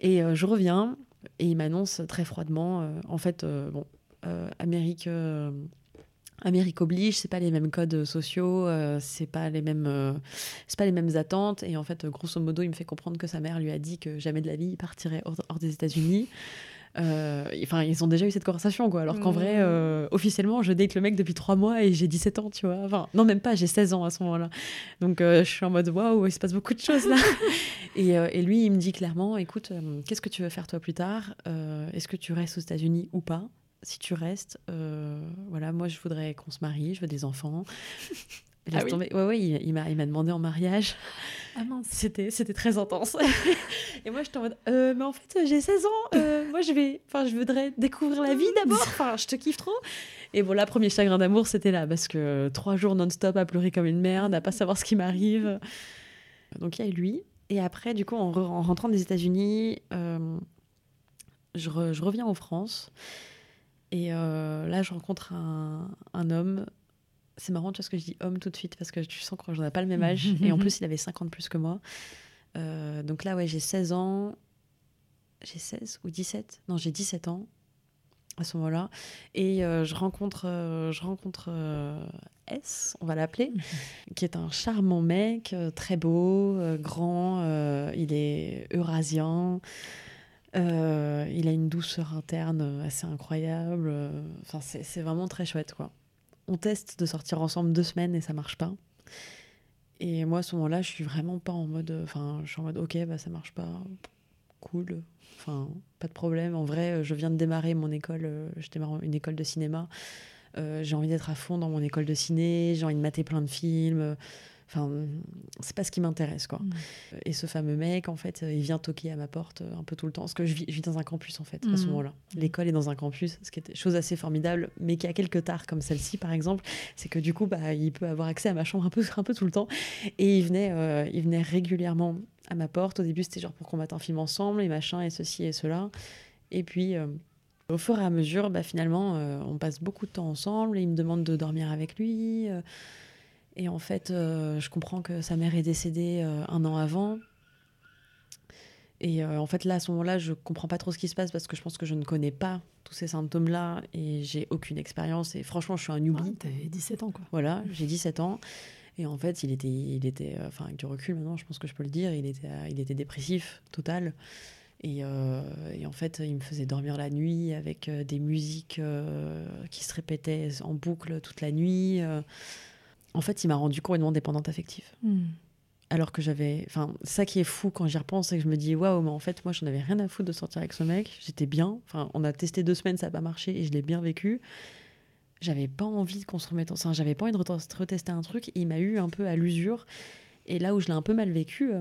Et je reviens et il m'annonce très froidement, en fait, bon, Amérique, Amérique oblige, c'est pas les mêmes codes sociaux, euh, c'est pas les mêmes, euh, c'est pas les mêmes attentes. Et en fait, grosso modo, il me fait comprendre que sa mère lui a dit que jamais de la vie il partirait hors, hors des États-Unis. Euh, enfin, ils ont déjà eu cette conversation, quoi. Alors qu'en vrai, Mmh. euh, officiellement, je date le mec depuis trois mois et j'ai 17 ans, tu vois. Enfin, non, même pas, j'ai 16 ans à ce moment-là. Donc, euh, je suis en mode, waouh, il se passe beaucoup de choses là. et, euh, et lui, il me dit clairement, écoute, euh, qu'est-ce que tu veux faire toi plus tard? Euh, Est-ce que tu restes aux États-Unis ou pas? Si tu restes, euh, voilà, moi, je voudrais qu'on se marie, je veux des enfants. Laisse Ah oui tomber. Ouais, ouais, il, il m'a demandé en mariage. Ah mince. C'était, c'était très intense. et moi, j'étais en mode, euh, mais en fait, j'ai 16 ans. euh, moi, je vais, enfin, je voudrais découvrir la vie d'abord. Enfin, je te kiffe trop. Et bon, là, premier chagrin d'amour, c'était là, parce que trois jours non-stop à pleurer comme une merde, à pas savoir ce qui m'arrive. Donc, il y a lui. Et après, du coup, en, re- en rentrant des États-Unis, euh, je, re- je reviens en France. Et euh, là, je rencontre un, un homme. C'est marrant, tu vois, ce que je dis homme tout de suite, parce que tu sens qu'on n'a pas le même âge. et en plus, il avait 50 plus que moi. Euh, donc là, ouais, j'ai 16 ans. J'ai 16 ou 17 Non, j'ai 17 ans à ce moment-là. Et euh, je rencontre, je rencontre S, on va l'appeler, qui est un charmant mec, très beau, grand. il est eurasien. Euh, il a une douceur interne euh, assez incroyable. euh, Enfin, c'est vraiment très chouette, quoi. On teste de sortir ensemble deux semaines et ça marche pas. Et moi, à ce moment-là, je suis vraiment pas en mode. Enfin, je suis en mode, ok, bah ça marche pas. Cool. Enfin, pas de problème. En vrai, je viens de démarrer mon école. Je démarre une école de cinéma. J'ai envie d'être à fond dans mon école de ciné. J'ai envie de mater plein de films. Enfin, c'est pas ce qui m'intéresse, quoi. Mm. Et ce fameux mec, en fait, il vient toquer à ma porte euh, un peu tout le temps. Parce que je vis, je vis dans un campus, en fait, à ce Mhm. moment-là. L'école est dans un campus, ce qui est chose assez formidable, mais qui a quelques tares, comme celle-ci, par exemple. C'est que du coup, bah, il peut avoir accès à ma chambre un peu, un peu tout le temps. Et il venait, euh, il venait régulièrement à ma porte. Au début, c'était genre pour qu'on mette un film ensemble, et machin, et ceci et cela. Et puis, euh, au fur et à mesure, bah, finalement, euh, on passe beaucoup de temps ensemble, et il me demande de dormir avec lui. euh, et en fait, euh, je comprends que sa mère est décédée euh, un an avant. Et euh, en fait, là, à ce moment-là, je comprends pas trop ce qui se passe parce que je pense que je ne connais pas tous ces symptômes-là et j'ai aucune expérience. Et franchement, je suis un newbie. Ouais, T'avais 17 ans, quoi. Voilà, j'ai 17 ans. Et en fait, il était, il était, enfin, avec du recul maintenant, je pense que je peux le dire, il était, il était dépressif, total. Et, euh, et en fait, il me faisait dormir la nuit avec des musiques euh, qui se répétaient en boucle toute la nuit. euh. En fait, il m'a rendu complètement dépendante affective. Mm. Alors que j'avais. Enfin, ça qui est fou quand j'y repense, c'est que je me dis, waouh, mais en fait, moi, j'en avais rien à foutre de sortir avec ce mec. J'étais bien. Enfin, on a testé deux semaines, ça n'a pas marché et je l'ai bien vécu. J'avais pas envie de qu'on se remette. Enfin, j'avais pas envie de re- retester un truc. Et il m'a eu un peu à l'usure. Et là où je l'ai un peu mal vécu, euh,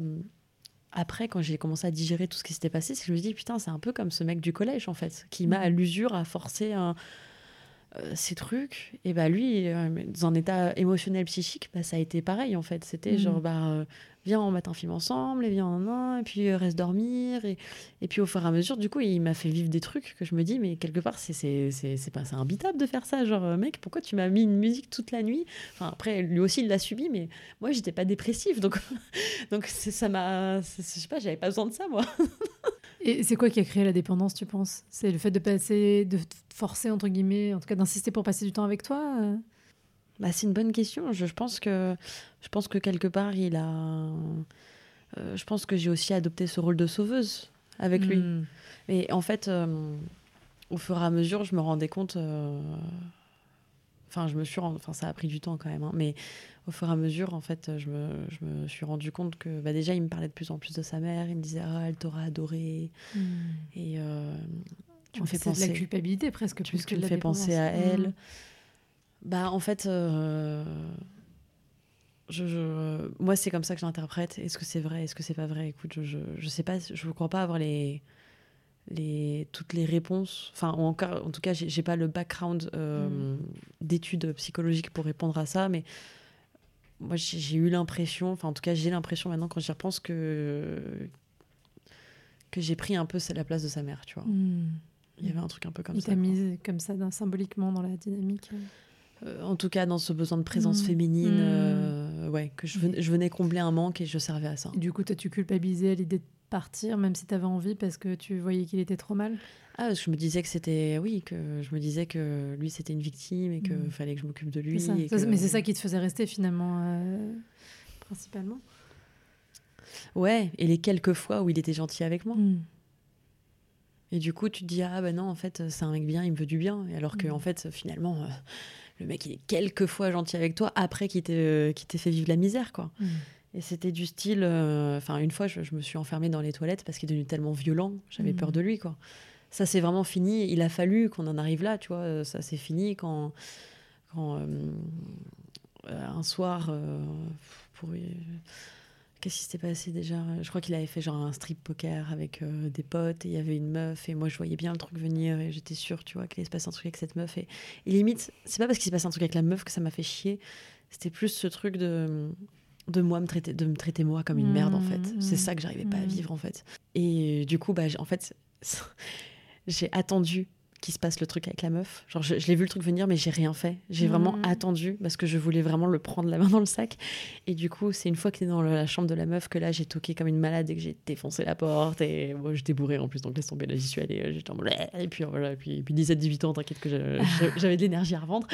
après, quand j'ai commencé à digérer tout ce qui s'était passé, c'est que je me dis, putain, c'est un peu comme ce mec du collège, en fait, qui m'a Mhm. à l'usure à forcer un. Euh, ces trucs et bah lui euh, dans un état émotionnel psychique bah ça a été pareil en fait c'était Mhm. genre bah euh, viens on mate un film ensemble et viens un an et puis euh, reste dormir et, et puis au fur et à mesure du coup il m'a fait vivre des trucs que je me dis mais quelque part c'est pas imbitable de faire ça genre euh, mec pourquoi tu m'as mis une musique toute la nuit? Enfin après lui aussi il l'a subi mais moi j'étais pas dépressive donc donc ça m'a je sais pas j'avais pas besoin de ça moi. Et c'est quoi qui a créé la dépendance, tu penses? C'est le fait de passer, de forcer, entre guillemets, en tout cas d'insister pour passer du temps avec toi euh? Bah, c'est une bonne question. Je, je pense que je pense que quelque part il a. euh, je pense que j'ai aussi adopté ce rôle de sauveuse avec lui. Mm. Et en fait, euh, au fur et à mesure, je me rendais compte. euh, Enfin, je me suis. rend- Enfin, ça a pris du temps quand même. hein, mais au fur et à mesure, en fait, je me, je me suis rendu compte que bah, déjà, il me parlait de plus en plus de sa mère. Il me disait ah, elle t'aura adoré. Mm. Et euh, tu me fais c'est de la penser. culpabilité presque, Tu plus que me fais penser à elle. Mm. Bah, en fait, euh, je, je- moi, c'est comme ça que je l'interprète. Est-ce que c'est vrai? Est-ce que c'est pas vrai? Écoute, je, je, je sais pas. Je ne crois pas avoir les, les, toutes les réponses. Enfin, encore, en tout cas, j'ai pas le background euh, d'études psychologiques pour répondre à ça. Mais moi, j'ai eu l'impression, enfin, en tout cas, j'ai l'impression maintenant, quand j'y repense, que, que j'ai pris un peu la place de sa mère, tu vois. Mm. Il y avait un truc un peu comme Il ça. t'a quoi. mis comme ça, symboliquement, dans la dynamique. Euh, en tout cas, dans ce besoin de présence Mm. féminine, Mm. euh, ouais, que je venais, je venais combler un manque et je servais à ça. Du coup, toi, tu culpabilisais à l'idée de partir, même si tu avais envie, parce que tu voyais qu'il était trop mal? Ah, parce que je me disais que c'était, oui, que je me disais que lui c'était une victime et qu'il Mm. fallait que je m'occupe de lui. ça. et Ça, que- Mais c'est ça qui te faisait rester, finalement, euh, principalement. Ouais, et les quelques fois où il était gentil avec moi. Et du coup, tu te dis, ah ben non, en fait, c'est un mec bien, il me veut du bien. Et alors que, Mm. en fait, finalement, euh, le mec, il est quelquefois gentil avec toi après qu'il t'ait t'ait fait vivre la misère, quoi. Et c'était du style. euh, Enfin, une fois, je, je me suis enfermée dans les toilettes parce qu'il est devenu tellement violent, j'avais Mm. peur de lui, quoi. Ça, c'est vraiment fini. Il a fallu qu'on en arrive là, tu vois. euh, Ça, c'est fini quand. quand euh, euh, un soir, euh, pour. Qu'est-ce qui s'était passé déjà? Je crois qu'il avait fait genre un strip poker avec euh, des potes et il y avait une meuf et moi je voyais bien le truc venir et j'étais sûre, tu vois, qu'il allait se passer un truc avec cette meuf. Et, et limite, c'est pas parce qu'il s'est passé un truc avec la meuf que ça m'a fait chier. C'était plus ce truc de de moi me traiter de me traiter moi comme une merde en fait. Mmh, C'est ça que j'arrivais pas à mmh. vivre en fait. Et du coup, bah en fait, j'ai attendu qu'il se passe le truc avec la meuf. Genre, je, je l'ai vu le truc venir, mais j'ai rien fait. J'ai vraiment Mhm. attendu parce que je voulais vraiment le prendre la main dans le sac. Et du coup, c'est une fois qu'il est dans la chambre de la meuf que là, j'ai toqué comme une malade et que j'ai défoncé la porte. Et moi, j'étais bourrée en plus, donc laisse tomber. Là, j'y suis allée. euh, J'étais en mode, Et puis, voilà, et puis, puis 17-18 ans, t'inquiète que j'avais de l'énergie à revendre.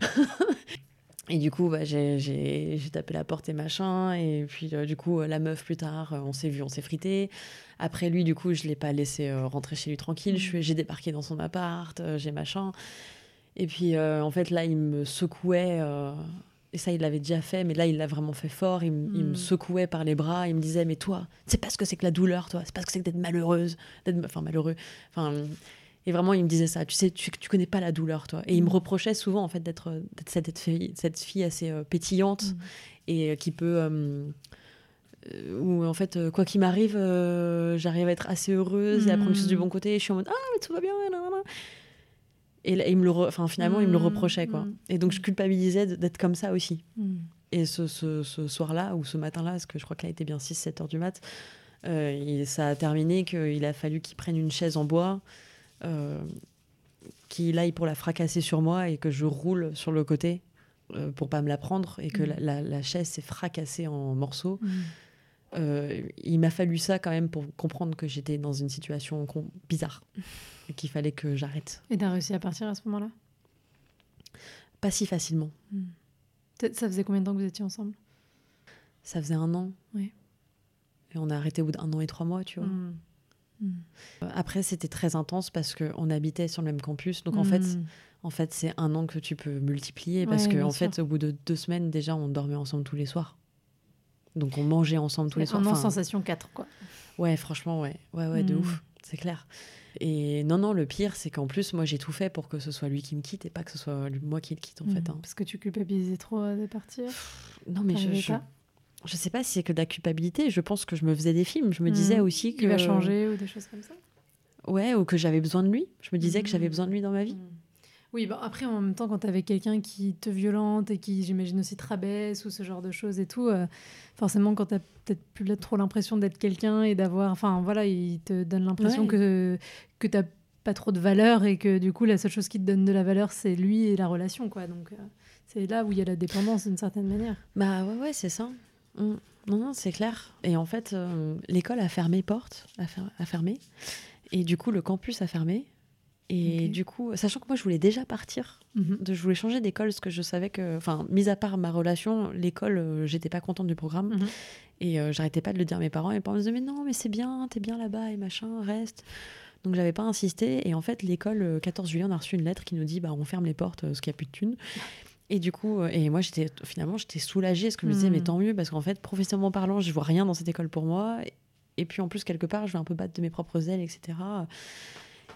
Et du coup, bah, j'ai- tapé la porte et machin. Et puis, euh, du coup, euh, la meuf, plus tard, euh, on s'est vu, on s'est frité. Après, lui, du coup, je l'ai pas laissé euh, rentrer chez lui tranquille. Suis- J'ai débarqué dans son appart, euh, j'ai machin. Et puis, en fait, là, il me secouait. et ça, il l'avait déjà fait, mais là, il l'a vraiment fait fort. Il, me Mm. secouait par les bras. Il me disait Mais toi, c'est pas ce que c'est que la douleur, toi. C'est pas ce que c'est que d'être malheureuse. d'être- Enfin, malheureux. Enfin. Et vraiment, il me disait ça. Tu sais, tu, tu connais pas la douleur, toi. Et il me Mm. reprochait souvent, en fait, d'être d'être cette, fille, cette fille assez euh, pétillante Mm. et euh, qui peut. euh, euh, où, en fait, euh, quoi qu'il m'arrive, euh, j'arrive à être assez heureuse et à prendre les choses du Mm. bon côté. Et je suis en mode Ah, mais tout va bien. Et là, il me le re- enfin, finalement, il me le reprochait, quoi. Et donc, je culpabilisais d'être comme ça aussi. Et ce, ce- ce soir-là, ou ce matin-là, parce que je crois qu'il a été bien 6-7 heures du mat, euh, il- ça a terminé qu'il a fallu qu'il prenne une chaise en bois, euh, qu'il aille pour la fracasser sur moi et que je roule sur le côté euh, pour pas me la prendre et que Mhm. la, la- la chaise s'est fracassée en morceaux. Mm. Euh, il m'a fallu ça quand même pour comprendre que j'étais dans une situation bizarre et qu'il fallait que j'arrête. Et t'as réussi à partir à ce moment-là? Pas si facilement. Ça ça faisait combien de temps que vous étiez ensemble? Ça faisait un an. Oui. Et on a arrêté au bout d'un an et trois mois, tu vois. Mm. Après, c'était très intense parce qu'on habitait sur le même campus. Donc, en fait, Mm. en fait c'est un an que tu peux multiplier parce Ouais, que en fait, au bout de deux semaines, déjà, on dormait ensemble tous les soirs. Donc, on mangeait ensemble tous les soirs. Un an Enfin, sensation 4, quoi. Ouais, franchement, ouais. Ouais, ouais, de Mm. ouf. C'est clair. Et non, non, le pire, c'est qu'en plus, moi, j'ai tout fait pour que ce soit lui qui me quitte et pas que ce soit moi qui le quitte, en Mm. fait. hein. Parce que tu culpabilisais trop euh, de partir? Non, mais je, je, pas? Je sais pas si c'est que de la culpabilité. Je pense que je me faisais des films. Je me disais Mm. aussi que. Il va changer ou des choses comme ça. Ouais, ou que j'avais besoin de lui. Je me disais que j'avais Mm. besoin de lui dans ma vie. Oui, bah après, en même temps, quand t'avais quelqu'un qui te violente et qui, j'imagine, aussi te rabaisse ou ce genre de choses et tout, euh, forcément, quand t'as peut-être plus là trop l'impression d'être quelqu'un et d'avoir. Enfin, voilà, il te donne l'impression Ouais. que, que t'as pas trop de valeur et que du coup, la seule chose qui te donne de la valeur, c'est lui et la relation, quoi. Donc, euh, c'est là où il y a la dépendance d'une certaine manière. Bah ouais, ouais, c'est ça. Mm. Non, non, c'est clair. Et en fait, euh, l'école a fermé porte, a, fer- a fermé. Et du coup, le campus a fermé. Et du coup, sachant que moi, je voulais déjà partir, de, je voulais changer d'école parce que je savais que, enfin, mis à part ma relation, l'école, euh, j'étais pas contente du programme. Mhm. Et euh, j'arrêtais pas de le dire à mes parents. Et mes parents me disaient, mais non, mais c'est bien, t'es bien là-bas et machin, reste. Donc j'avais pas insisté. Et en fait, l'école, euh, 14 juillet, on a reçu une lettre qui nous dit, bah, on ferme les portes parce qu'il n'y a plus de thunes. Et du coup, euh, et moi, j'étais finalement, j'étais soulagée parce que je me disais, mais tant mieux, parce qu'en fait, professionnellement parlant, je vois rien dans cette école pour moi. Et puis en plus, quelque part, je vais un peu battre de mes propres ailes, etc.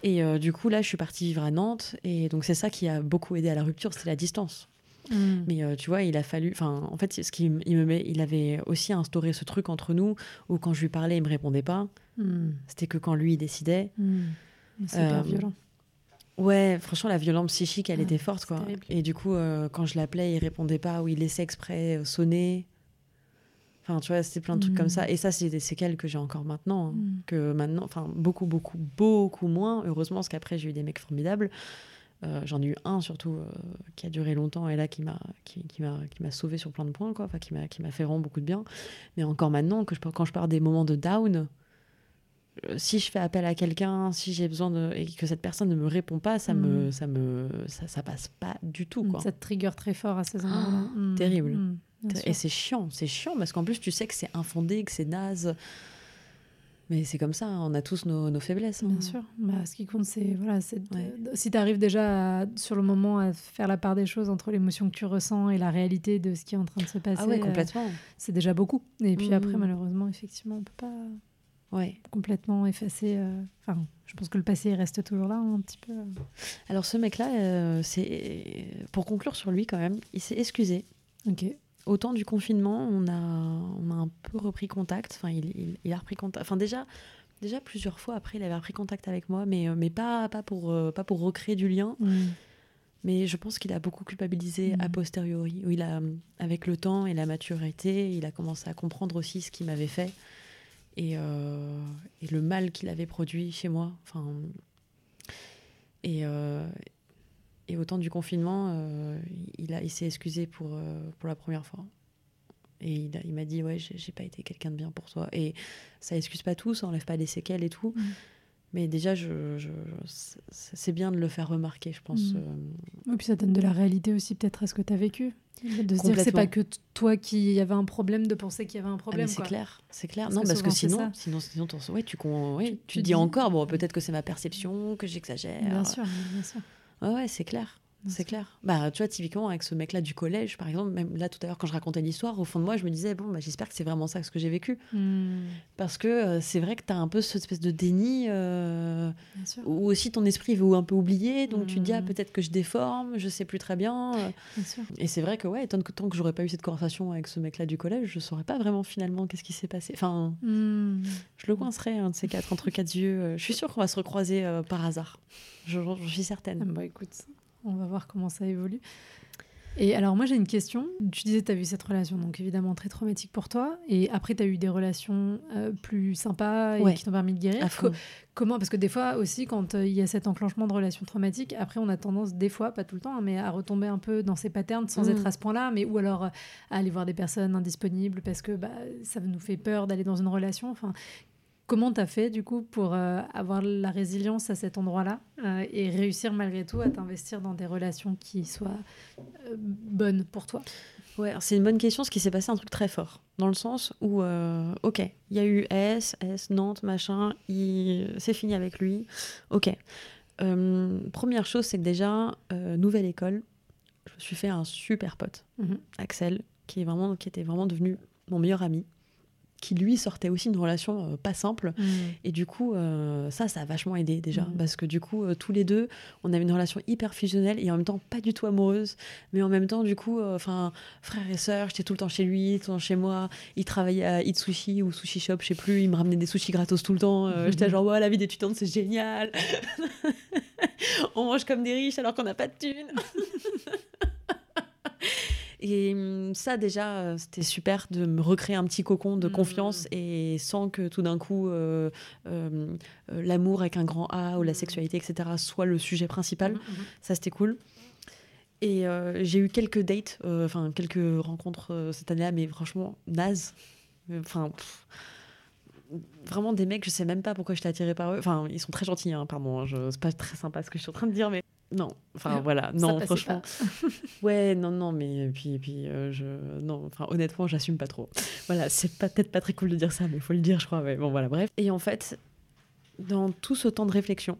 Et euh, du coup, là, je suis partie vivre à Nantes. Et donc, c'est ça qui a beaucoup aidé à la rupture, c'était la distance. Mm. Mais euh, tu vois, il a fallu. Enfin, en fait, ce qui il me met, il avait aussi instauré ce truc entre nous où quand je lui parlais, il me répondait pas. Mm. C'était que quand lui il décidait. Mm. C'est Euh, violent. Ouais, franchement, la violence psychique, elle Ah, était forte, quoi. terrible. Et du coup, euh, quand je l'appelais, il répondait pas ou il laissait exprès euh, sonner. Enfin, tu vois, c'était plein de trucs Mm. comme ça. Et ça, c'est des séquelles que j'ai encore maintenant. hein. Mm. Que maintenant, enfin, beaucoup, beaucoup, beaucoup moins. Heureusement, parce qu'après, j'ai eu des mecs formidables. Euh, J'en ai eu un surtout qui a duré longtemps et là qui m'a qui, qui m'a sauvé sur plein de points quoi enfin qui m'a fait vraiment beaucoup de bien mais encore maintenant que je quand je parle des moments de down si je fais appel à quelqu'un si j'ai besoin de et que cette personne ne me répond pas ça me Mm. ça me ça, ça passe pas du tout quoi Ça te trigger très fort à ces endroits-là. Mm. terrible. Mm. Bien et sûr. c'est chiant c'est chiant parce qu'en plus tu sais que c'est infondé que c'est naze Mais c'est comme ça, on a tous nos, nos faiblesses. hein. Bien sûr. Bah, ce qui compte, c'est voilà, c'est si tu arrives déjà à- sur le moment à faire la part des choses entre l'émotion que tu ressens et la réalité de ce qui est en train de se passer, Ah ouais, euh, complètement. c'est déjà beaucoup. Et puis Mhm. après, malheureusement, effectivement, on peut pas Ouais. complètement effacer. euh, Enfin, je pense que le passé reste toujours là, un petit peu. Alors ce mec-là, euh, c'est pour conclure sur lui quand même, il s'est excusé. Ok. Au temps du confinement, on a, on a un peu repris contact. Enfin, il, il- il a repris contact. Enfin, déjà, déjà plusieurs fois après, il avait repris contact avec moi, mais, euh, mais pas, pas, pour, euh, pas pour recréer du lien. Mm. Mais je pense qu'il a beaucoup culpabilisé a Mhm. posteriori. Où il a, avec le temps et la maturité, il a commencé à comprendre aussi ce qu'il m'avait fait et, euh, et le mal qu'il avait produit chez moi. Enfin, et, euh, et au temps du confinement, euh, il, il s'est excusé pour, pour la première fois. Et il, m'a dit Ouais, j'ai, pas été quelqu'un de bien pour toi. Et ça excuse pas tout, ça enlève pas des séquelles et tout. Mhm. Mais déjà, je, je- c'est- c'est bien de le faire remarquer, je pense. Euh, Et puis ça donne de la réalité aussi peut-être à ce que tu as vécu. De se dire que c'est pas que toi qui avait un problème de penser qu'il y avait un Ah, problème. mais c'est clair, c'est clair. Parce non, que parce que sinon, sinon, sinon, ouais, tu, con- ouais, Tu- tu, tu dis dis- encore, bon, peut-être que c'est ma perception, que j'exagère. Bien sûr, bien sûr. Ouais, ouais, c'est clair. C'est clair. Bah, tu vois, typiquement, avec ce mec-là du collège, par exemple, même là, tout à l'heure, quand je racontais l'histoire, au fond de moi, je me disais, bon, bah, j'espère que c'est vraiment ça ce que j'ai vécu. Mm. Parce que euh, c'est vrai que tu as un peu cette espèce de déni, euh, où aussi ton esprit veut un peu oublier, donc tu te dis, ah, Mhm. peut-être que je déforme, je sais plus très bien. euh. Bien sûr. Et c'est vrai que, ouais, tant que, tant que j'aurais pas eu cette conversation avec ce mec-là du collège, je saurais pas vraiment finalement qu'est-ce qui s'est passé. Enfin, Mm. je le coincerais, un de ces quatre, entre quatre yeux. Euh, Je suis sûre qu'on va se recroiser euh, par hasard. Je- J'en suis Ah certaine. bah écoute, on va voir comment ça évolue. Et alors moi j'ai une question. Tu disais tu as vu cette relation, donc évidemment très traumatique pour toi. Et après tu as eu des relations euh, plus sympas et Ouais. qui t'ont permis de guérir. Co- comment Parce que des fois aussi quand euh, il y a cet enclenchement de relations traumatiques, après on a tendance des fois, pas tout le temps, hein, mais à retomber un peu dans ces patterns sans Mm. être à ce point-là, mais ou alors euh, à aller voir des personnes indisponibles parce que bah, ça nous fait peur d'aller dans une relation. Enfin, Comment t'as fait du coup pour euh, avoir la résilience à cet endroit-là euh, et réussir malgré tout à t'investir dans des relations qui soient euh, bonnes pour toi? Ouais, c'est une bonne question, parce qu'il s'est passé un truc très fort. Dans le sens où, ok, il y a eu S, S, Nantes, machin, il... c'est fini avec lui. Ok. Première chose, c'est que déjà, nouvelle école, je me suis fait un super pote, Mhm. Axel, qui, est vraiment, qui était vraiment devenu mon meilleur ami, qui lui sortait aussi d'une relation euh, pas simple. Et du coup, euh, ça, ça a vachement aidé déjà. Mhm. Parce que du coup, euh, tous les deux, on avait une relation hyper fusionnelle et en même temps pas du tout amoureuse. Mais en même temps, du coup, enfin, frère et sœur, j'étais tout le temps chez lui, tout le temps chez moi. Il travaillait à Eat Sushi ou Sushi Shop, je sais plus. Il me ramenait des sushis gratos tout le temps. Euh, J'étais genre, ouais, la vie d'étudiante, c'est génial. on mange comme des riches alors qu'on n'a pas de thunes. Et hum, ça, déjà, euh, c'était super de me recréer un petit cocon de confiance et sans que tout d'un coup, euh, euh, l'amour avec un grand A ou la Mhm. sexualité, etc., soit le sujet principal. Mhm. Ça, c'était cool. Et euh, j'ai eu quelques dates, enfin, quelques rencontres cette année-là, mais franchement, naze. Enfin, vraiment des mecs, je sais même pas pourquoi je t'ai attiré par eux. Enfin, ils sont très gentils, hein, pardon, hein, je- c'est pas très sympa ce que je suis en train de dire, mais non. Enfin, voilà, Ça non, franchement. Ouais, non, non, mais puis, puis euh, je, non, enfin, honnêtement, j'assume pas trop. Voilà, c'est peut-être pas très cool de dire ça, mais il faut le dire, je crois. Mais bon, voilà, bref. Et en fait, dans tout ce temps de réflexion,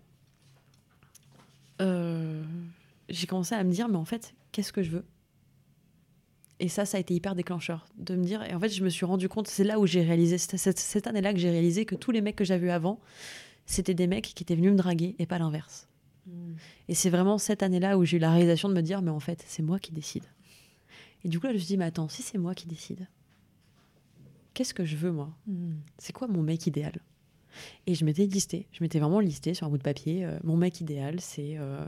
euh, j'ai commencé à me dire, mais en fait, qu'est-ce que je veux? Et ça, ça a été hyper déclencheur de me dire. Et en fait, je me suis rendu compte, c'est là où j'ai réalisé, cette, cette année-là que j'ai réalisé que tous les mecs que j'avais eu avant, c'était des mecs qui étaient venus me draguer et pas l'inverse. Mhm. Et c'est vraiment cette année-là où j'ai eu la réalisation de me dire, mais en fait, c'est moi qui décide. Et du coup, là, je me suis dit, mais attends, si c'est moi qui décide, qu'est-ce que je veux, moi? Mhm. C'est quoi mon mec idéal? Et je m'étais listé, je m'étais vraiment listé sur un bout de papier. euh, mon mec idéal, c'est euh,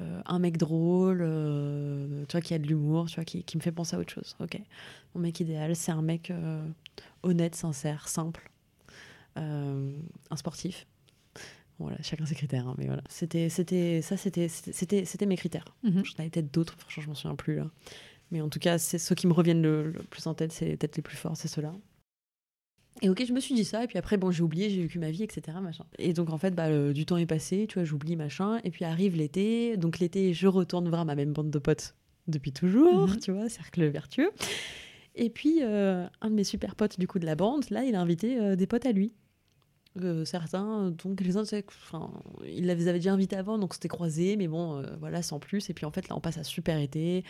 euh, un mec drôle, tu vois, qui a de l'humour, tu vois, qui, qui me fait penser à autre chose. Ok? Mon mec idéal, c'est un mec honnête, sincère, simple, un sportif. Voilà, chacun ses critères, hein, mais voilà. C'était, c'était, ça, c'était, c'était, c'était mes critères. Mhm. J'en avais peut-être d'autres, franchement, je m'en souviens plus là. Mais en tout cas, c'est ceux qui me reviennent le, le plus en tête, c'est peut-être les plus forts, c'est ceux-là. Et ok, je me suis dit ça, et puis après, bon, j'ai oublié, j'ai vécu ma vie, etc. Machin. Et donc, en fait, bah, le- du temps est passé, tu vois, j'oublie, machin. Et puis arrive l'été. Donc, l'été, je retourne voir ma même bande de potes depuis toujours, Mhm. tu vois, cercle vertueux. Et puis, euh, un de mes super potes, du coup, de la bande, là, il a invité euh, des potes à lui. Euh, certains, donc les uns, enfin, ils les avaient déjà invités avant, donc c'était croisé, mais bon, euh, voilà, sans plus. Et puis en fait, là, on passe à super été,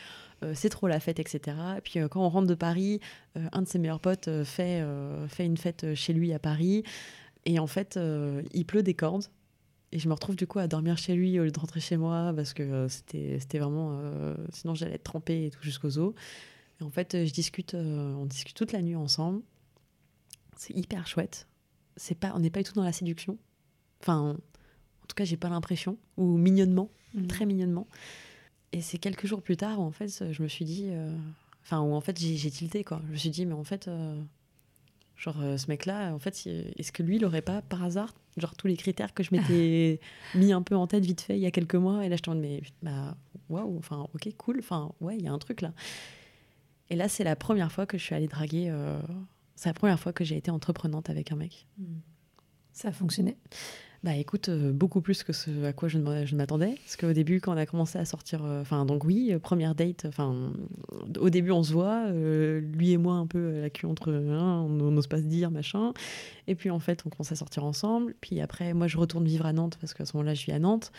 euh, c'est trop la fête, etc. Et puis quand on rentre de Paris, un de ses meilleurs potes fait, fait une fête chez lui à Paris, et en fait, il pleut des cordes. Et je me retrouve du coup à dormir chez lui au lieu de rentrer chez moi parce que c'était c'était vraiment. sinon, j'allais être trempée et tout jusqu'aux os. Et en fait, je discute, on discute toute la nuit ensemble. C'est hyper chouette c'est pas, on n'est pas du tout dans la séduction. Enfin, en tout cas, j'ai pas l'impression. Ou mignonnement, mhm. très mignonnement. Et c'est quelques jours plus tard où en fait, je me suis dit, euh, enfin, où en fait, j'ai tilté quoi. Je me suis dit, mais en fait, euh, genre euh, ce mec-là, en fait, est-ce que lui, il aurait pas par hasard, genre tous les critères que je m'étais mis un peu en tête vite fait il y a quelques mois, et là, je me mais bah, waouh, enfin, ok, cool, enfin, ouais, il y a un truc là. Et là, c'est la première fois que je suis allée draguer c'est la première fois que j'ai été entreprenante avec un mec. Hmm. Ça a fonctionné bah écoute, euh, beaucoup plus que ce à quoi je, m'attendais. Parce qu'au début, quand on a commencé à sortir, euh, enfin donc oui, euh, première date, enfin au début on se voit, lui et moi un peu la queue entre, hein, on n'ose pas se dire machin. Et puis en fait on commence à sortir ensemble. Puis après moi je retourne vivre à Nantes parce qu'à ce moment-là je vis à Nantes.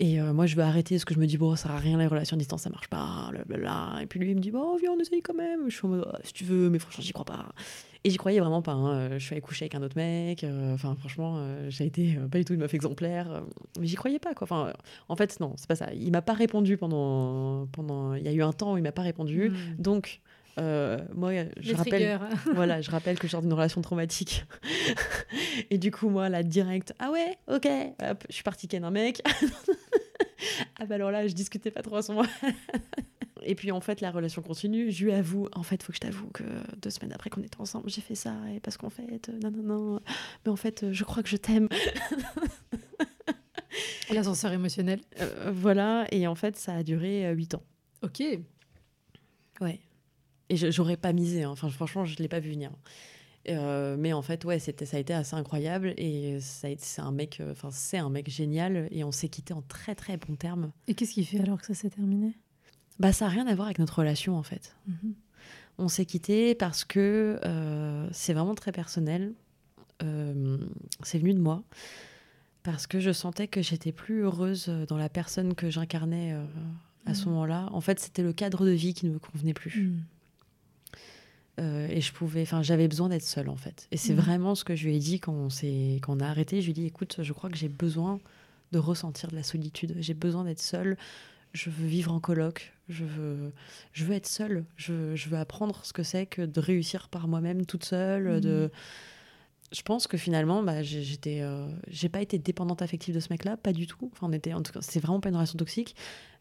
Et euh, moi, je veux arrêter parce que je me dis, bon, ça sert à rien, les relations à distance, ça marche pas, blablabla. Et puis lui, il me dit, bon, viens, on essaye quand même. Je suis en mode, ah, si tu veux, mais franchement, j'y crois pas. Et j'y croyais vraiment pas. Hein. Je suis allée coucher avec un autre mec. Euh, enfin, franchement, euh, j'ai été pas du tout une meuf exemplaire. mais j'y croyais pas, quoi. Enfin, en fait, non, c'est pas ça. Il m'a pas répondu pendant. pendant... Il y a eu un temps où il m'a pas répondu. Hmm. Donc, moi, je rappelle, voilà, je rappelle que je sors d'une relation traumatique. et du coup, moi, là, direct, ah ouais, ok, hop, je suis partie ken un mec. ah bah alors là, je discutais pas trop à ce moment. et puis en fait, la relation continue. Je lui avoue, en fait, faut que je t'avoue que deux semaines après qu'on était ensemble, j'ai fait ça. Et parce qu'en fait, non, non, non. Mais en fait, je crois que je t'aime. L'ascenseur émotionnel. Euh, voilà. Et en fait, ça a duré euh, huit ans. Ok. Ouais. Et j'aurais pas misé. Hein. Enfin, franchement, je l'ai pas vu venir. Euh, mais en fait, ouais, c'était, ça a été assez incroyable et c'est un mec, euh, enfin c'est un mec génial et on s'est quitté en très très bons termes. Et qu'est-ce qui fait alors que ça s'est terminé? Bah ça a rien à voir avec notre relation en fait. Mhm. On s'est quitté parce que euh, c'est vraiment très personnel. c'est venu de moi parce que je sentais que j'étais plus heureuse dans la personne que j'incarnais à ce mhm. moment-là. En fait, c'était le cadre de vie qui ne me convenait plus. Mhm. Euh, et je pouvais, enfin, j'avais besoin d'être seule en fait. Et c'est mhm. vraiment ce que je lui ai dit quand on, s'est, quand on a arrêté. Je lui ai dit, écoute, je crois que j'ai besoin de ressentir de la solitude. J'ai besoin d'être seule. Je veux vivre en coloc. Je veux, je veux être seule. Je, je veux apprendre ce que c'est que de réussir par moi-même toute seule. De, mhm. Je pense que finalement, bah, j'étais, euh, j'ai pas été dépendante affective de ce mec-là, pas du tout. Enfin, on était, en tout cas, c'est vraiment pas une relation toxique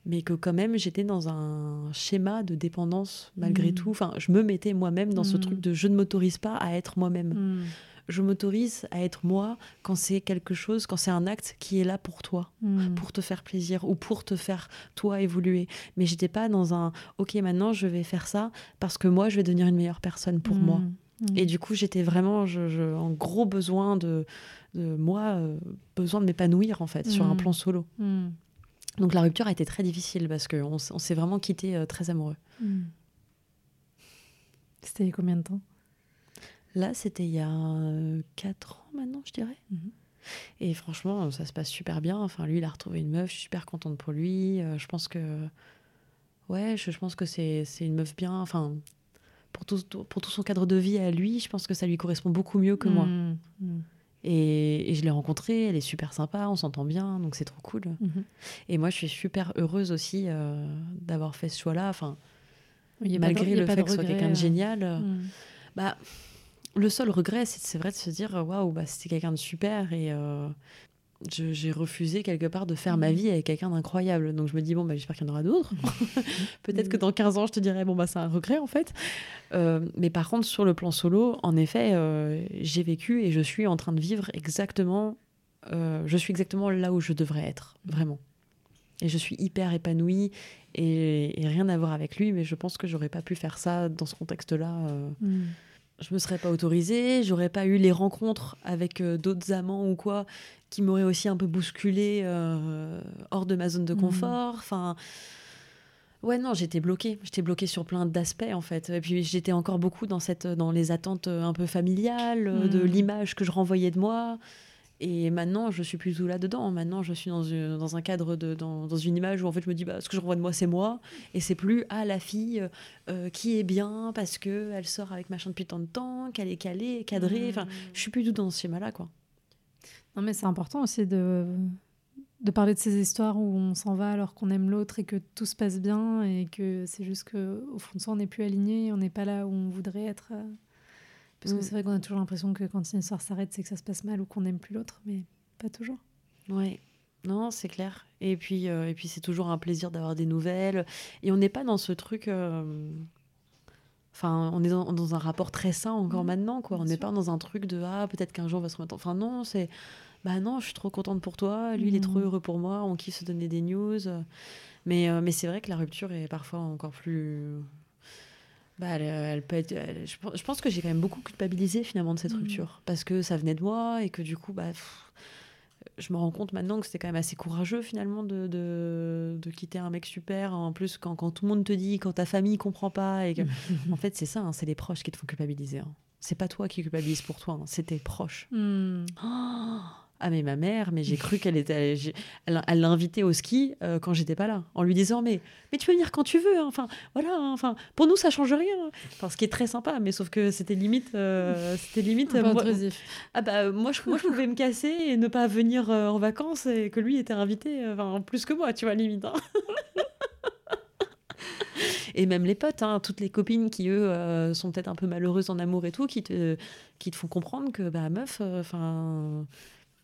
mais que quand même j'étais dans un schéma de dépendance malgré mm. tout. Enfin, je me mettais moi-même dans ce mm. truc de je ne m'autorise pas à être moi-même. Mm. Je m'autorise à être moi quand c'est quelque chose, quand c'est un acte qui est là pour toi, pour te faire plaisir ou pour te faire toi évoluer. Mais j'étais pas dans un ok maintenant je vais faire ça parce que moi je vais devenir une meilleure personne pour moi. Et du coup j'étais vraiment je, en gros besoin de, de moi euh, besoin de m'épanouir en fait sur un plan solo. Donc la rupture a été très difficile parce qu'on on, s'est vraiment quitté euh, très amoureux. Hmm. C'était il y a combien de temps? Là, c'était il y a 4 ans maintenant, je dirais. Mhm. Et franchement, ça se passe super bien. Enfin, lui, il a retrouvé une meuf, je suis super contente pour lui. Euh, je pense que. Ouais, je, pense que c'est une meuf bien. Enfin, pour tout, pour tout son cadre de vie à lui, je pense que ça lui correspond beaucoup mieux que moi. Hmm. Hmm. Et, je l'ai rencontrée, elle est super sympa, on s'entend bien, donc c'est trop cool. Mhm. Et moi, je suis super heureuse aussi euh, d'avoir fait ce choix-là. Enfin, malgré le fait que ce soit quelqu'un de génial, euh, bah, le seul regret, c'est vrai de se dire waouh, bah, c'était quelqu'un de super et euh, j'ai refusé quelque part de faire ma mhm. vie avec quelqu'un d'incroyable. Donc je me dis, bon, bah, j'espère qu'il y en aura d'autres. Peut-être que dans 15 ans, je te dirais, bon, bah, c'est un regret en fait. Euh, mais par contre, sur le plan solo, en effet, euh, j'ai vécu et je suis en train de vivre exactement. Euh, je suis exactement là où je devrais être, vraiment. Et je suis hyper épanouie et, rien à voir avec lui, mais je pense que j'aurais pas pu faire ça dans ce contexte-là. Mm je me serais pas autorisée, j'aurais pas eu les rencontres avec euh, d'autres amants ou quoi qui m'auraient aussi un peu bousculé euh, hors de ma zone de mmh. confort. Enfin, Ouais, non, j'étais bloquée. J'étais bloquée sur plein d'aspects, en fait. Et puis, j'étais encore beaucoup dans, cette, dans les attentes un peu familiales, de Mm. l'image que je renvoyais de moi. Et maintenant, je suis plus tout là-dedans. Maintenant, je suis dans, une- dans un cadre, de, dans, dans une image où, en fait, je me dis, bah, ce que je renvoie de moi, c'est moi. Et c'est plus, ah, la fille euh, qui est bien parce que elle sort avec machin depuis tant de temps, qu'elle est calée, cadrée. Enfin, je suis plus du tout dans ce schéma-là, quoi. Non, mais c'est important aussi de, de parler de ces histoires où on s'en va alors qu'on aime l'autre et que tout se passe bien et que c'est juste qu'au fond de soi, on n'est plus aligné, on n'est pas là où on voudrait être. euh. Parce que Mm. c'est vrai qu'on a toujours l'impression que quand une histoire s'arrête, c'est que ça se passe mal ou qu'on n'aime plus l'autre, mais pas toujours. Ouais. Non, c'est clair. Et puis, euh, et puis c'est toujours un plaisir d'avoir des nouvelles. Et on n'est pas dans ce truc. euh, Enfin, on est dans, dans un rapport très sain encore Mhm, maintenant, quoi. bien On n'est pas dans un truc de ah peut-être qu'un jour on va se remettre. en- Enfin non, c'est bah non, je suis trop contente pour toi. Lui, il est trop Mhm. heureux pour moi. On kiffe se donner des news. Mais euh, mais c'est vrai que la rupture est parfois encore plus. Bah, elle, elle peut être. elle- je, pense- je pense que j'ai quand même beaucoup culpabilisé finalement de cette Mhm. rupture parce que ça venait de moi et que du coup, bah. pff, je me rends compte maintenant que c'était quand même assez courageux finalement de, de, de quitter un mec super. En plus, quand, quand tout le monde te dit, quand ta famille comprend pas. Et que... en fait, c'est ça, hein, c'est les proches qui te font culpabiliser. hein. C'est pas toi qui culpabilise pour toi, hein, c'est tes proches. Hmm. Oh ah mais ma mère, mais j'ai cru qu'elle était, elle l'a invitée au ski euh, quand j'étais pas là, en lui disant mais mais tu peux venir quand tu veux, hein. enfin voilà, hein. enfin pour nous ça change rien, enfin ce qui est très sympa, mais sauf que c'était limite, euh, c'était limite, euh, moi- ah bah euh, moi je, moi je pouvais me casser et ne pas venir en vacances et que lui était invité, enfin plus que moi, tu vois limite. hein. Et même les potes, hein, toutes les copines qui, eux, euh, sont peut-être un peu malheureuses en amour et tout, qui te, qui te font comprendre que, bah, meuf, euh,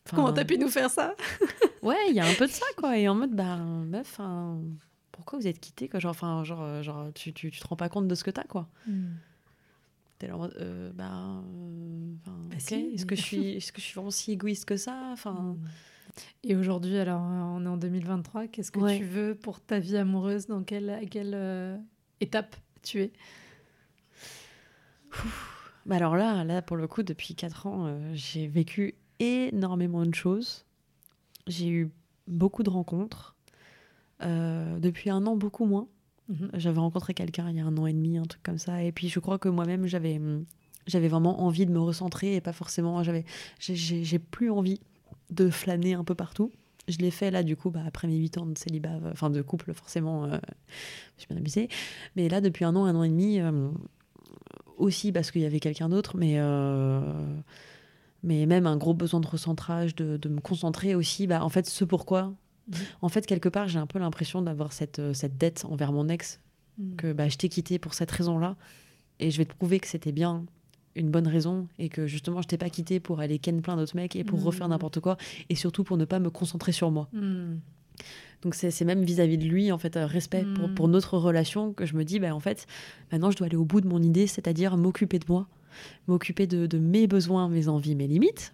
enfin. Comment t'as pu nous faire ça? Ouais, il y a un peu de ça, quoi. Et en mode, bah, meuf, hein, pourquoi vous êtes quittés, quoi Genre, enfin, genre, euh, genre tu, tu, tu te rends pas compte de ce que t'as, quoi. T'es là en mode, euh, bah, euh, Bah si, est-ce que, je suis, est-ce que je suis vraiment si égoïste que ça? Enfin, Et aujourd'hui, alors euh, on est en 2023, qu'est-ce que Ouais. tu veux pour ta vie amoureuse? Dans quelle, à quelle euh, étape tu es? Bah alors là, là, pour le coup, depuis 4 ans, euh, j'ai vécu énormément de choses. J'ai eu beaucoup de rencontres. Euh, depuis un an, beaucoup moins. Mhm. J'avais rencontré quelqu'un il y a un an et demi, un truc comme ça. Et puis je crois que moi-même, j'avais, hum, j'avais vraiment envie de me recentrer et pas forcément. J'avais, j'ai, j'ai- j'ai plus envie de flâner un peu partout. Je l'ai fait là, du coup, bah, après mes 8 ans de célibat, euh, enfin de couple, forcément, euh, je suis bien amusée. Mais là, depuis un an, un an et demi, euh, aussi parce qu'il y avait quelqu'un d'autre, mais, mais même un gros besoin de recentrage, de, de me concentrer aussi. Bah, en fait, ce pourquoi. Mhm. En fait, quelque part, j'ai un peu l'impression d'avoir cette, euh, cette dette envers mon ex, Mm. que bah, je t'ai quitté pour cette raison-là, et je vais te prouver que c'était bien une bonne raison, et que justement, je t'ai pas quitté pour aller ken plein d'autres mecs et pour Mhm. refaire n'importe quoi, et surtout pour ne pas me concentrer sur moi. Donc c'est même vis-à-vis de lui, en fait, un respect pour, pour notre relation, que je me dis, bah, en fait, maintenant je dois aller au bout de mon idée, c'est-à-dire m'occuper de moi, m'occuper de, de mes besoins, mes envies, mes limites.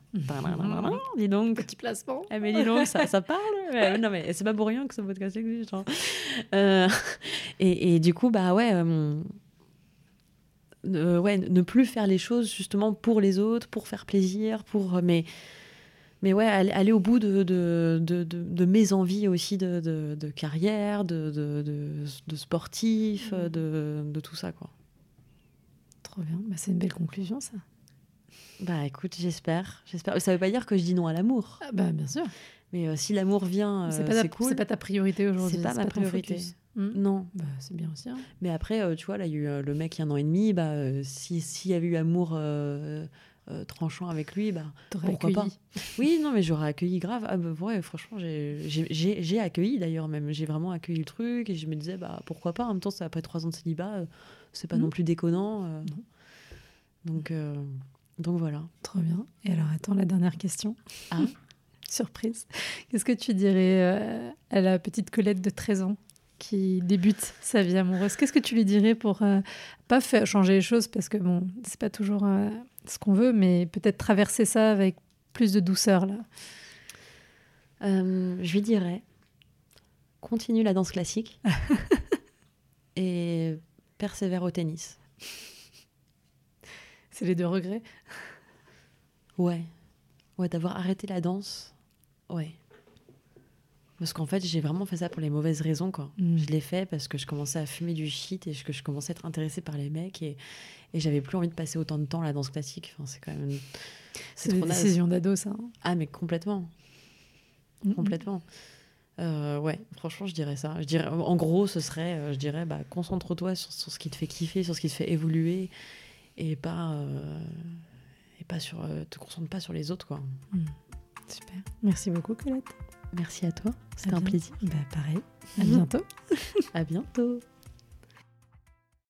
Dis donc. Petit placement. Ah mais dis donc, ça, ça parle Non mais c'est pas pour rien que ce podcast existe. hein. Euh, et, et du coup, bah ouais, euh, euh, ouais, ne plus faire les choses justement pour les autres, pour faire plaisir, pour... Mais, mais ouais, aller, aller au bout de, de, de, de- de mes envies aussi de, carrière, de, de, sportif, de, de tout ça, quoi. Trop bien. Bah, c'est une belle conclusion, ça. Bah écoute, j'espère. j'espère. Ça veut pas dire que je dis non à l'amour. Ah, bah, bien sûr. Mais euh, si l'amour vient, euh, c'est pas, ta- c'est cool. c'est pas ta priorité aujourd'hui. C'est pas ma priorité. focus. Mm. Non, Bah, c'est bien aussi. hein. Mais après, euh, tu vois, là, il y a eu euh, le mec il y a un an et demi. Bah, euh, si- s'il y avait eu amour euh, tranchant avec lui, bah, Pourquoi accueilli. oui, non, mais j'aurais accueilli grave. Ah, bah, ouais, franchement, j'ai- accueilli d'ailleurs, même. J'ai vraiment accueilli le truc et je me disais, bah, pourquoi pas. En même temps, c'est après trois ans de célibat, euh, c'est pas Mhm. non plus déconnant. euh. Non. Donc, donc voilà. Trop bien. Et alors, attends, la dernière question. Ah. Surprise. Qu'est-ce que tu dirais à la petite Colette de 13 ans qui débute sa vie amoureuse? Qu'est-ce que tu lui dirais pour euh, pas faire changer les choses? Parce que bon, c'est pas toujours euh, ce qu'on veut, mais peut-être traverser ça avec plus de douceur là. Euh, je lui dirais, continue la danse classique et persévère au tennis. C'est les deux regrets. Ouais. Ouais, d'avoir arrêté la danse. Ouais. Parce qu'en fait, j'ai vraiment fait ça pour les mauvaises raisons. Quoi. Mm. Je l'ai fait parce que je commençais à fumer du shit et que je commençais à être intéressée par les mecs et, et j'avais plus envie de passer autant de temps à la danse classique. Enfin, c'est quand même. C'est des trop naze. décisions d'ado, ça. hein. Ah, mais complètement. Mm, mm. Complètement. Euh, ouais, franchement, je dirais ça. Je dirais, en gros, ce serait, euh, je dirais, bah, concentre-toi sur, sur ce qui te fait kiffer, sur ce qui te fait évoluer, et pas, euh, et pas sur, euh, te concentre pas sur les autres, quoi. Super. Merci beaucoup, Colette. Merci à toi. C'était À un bien- plaisir. Bah, pareil. À bientôt. À bientôt.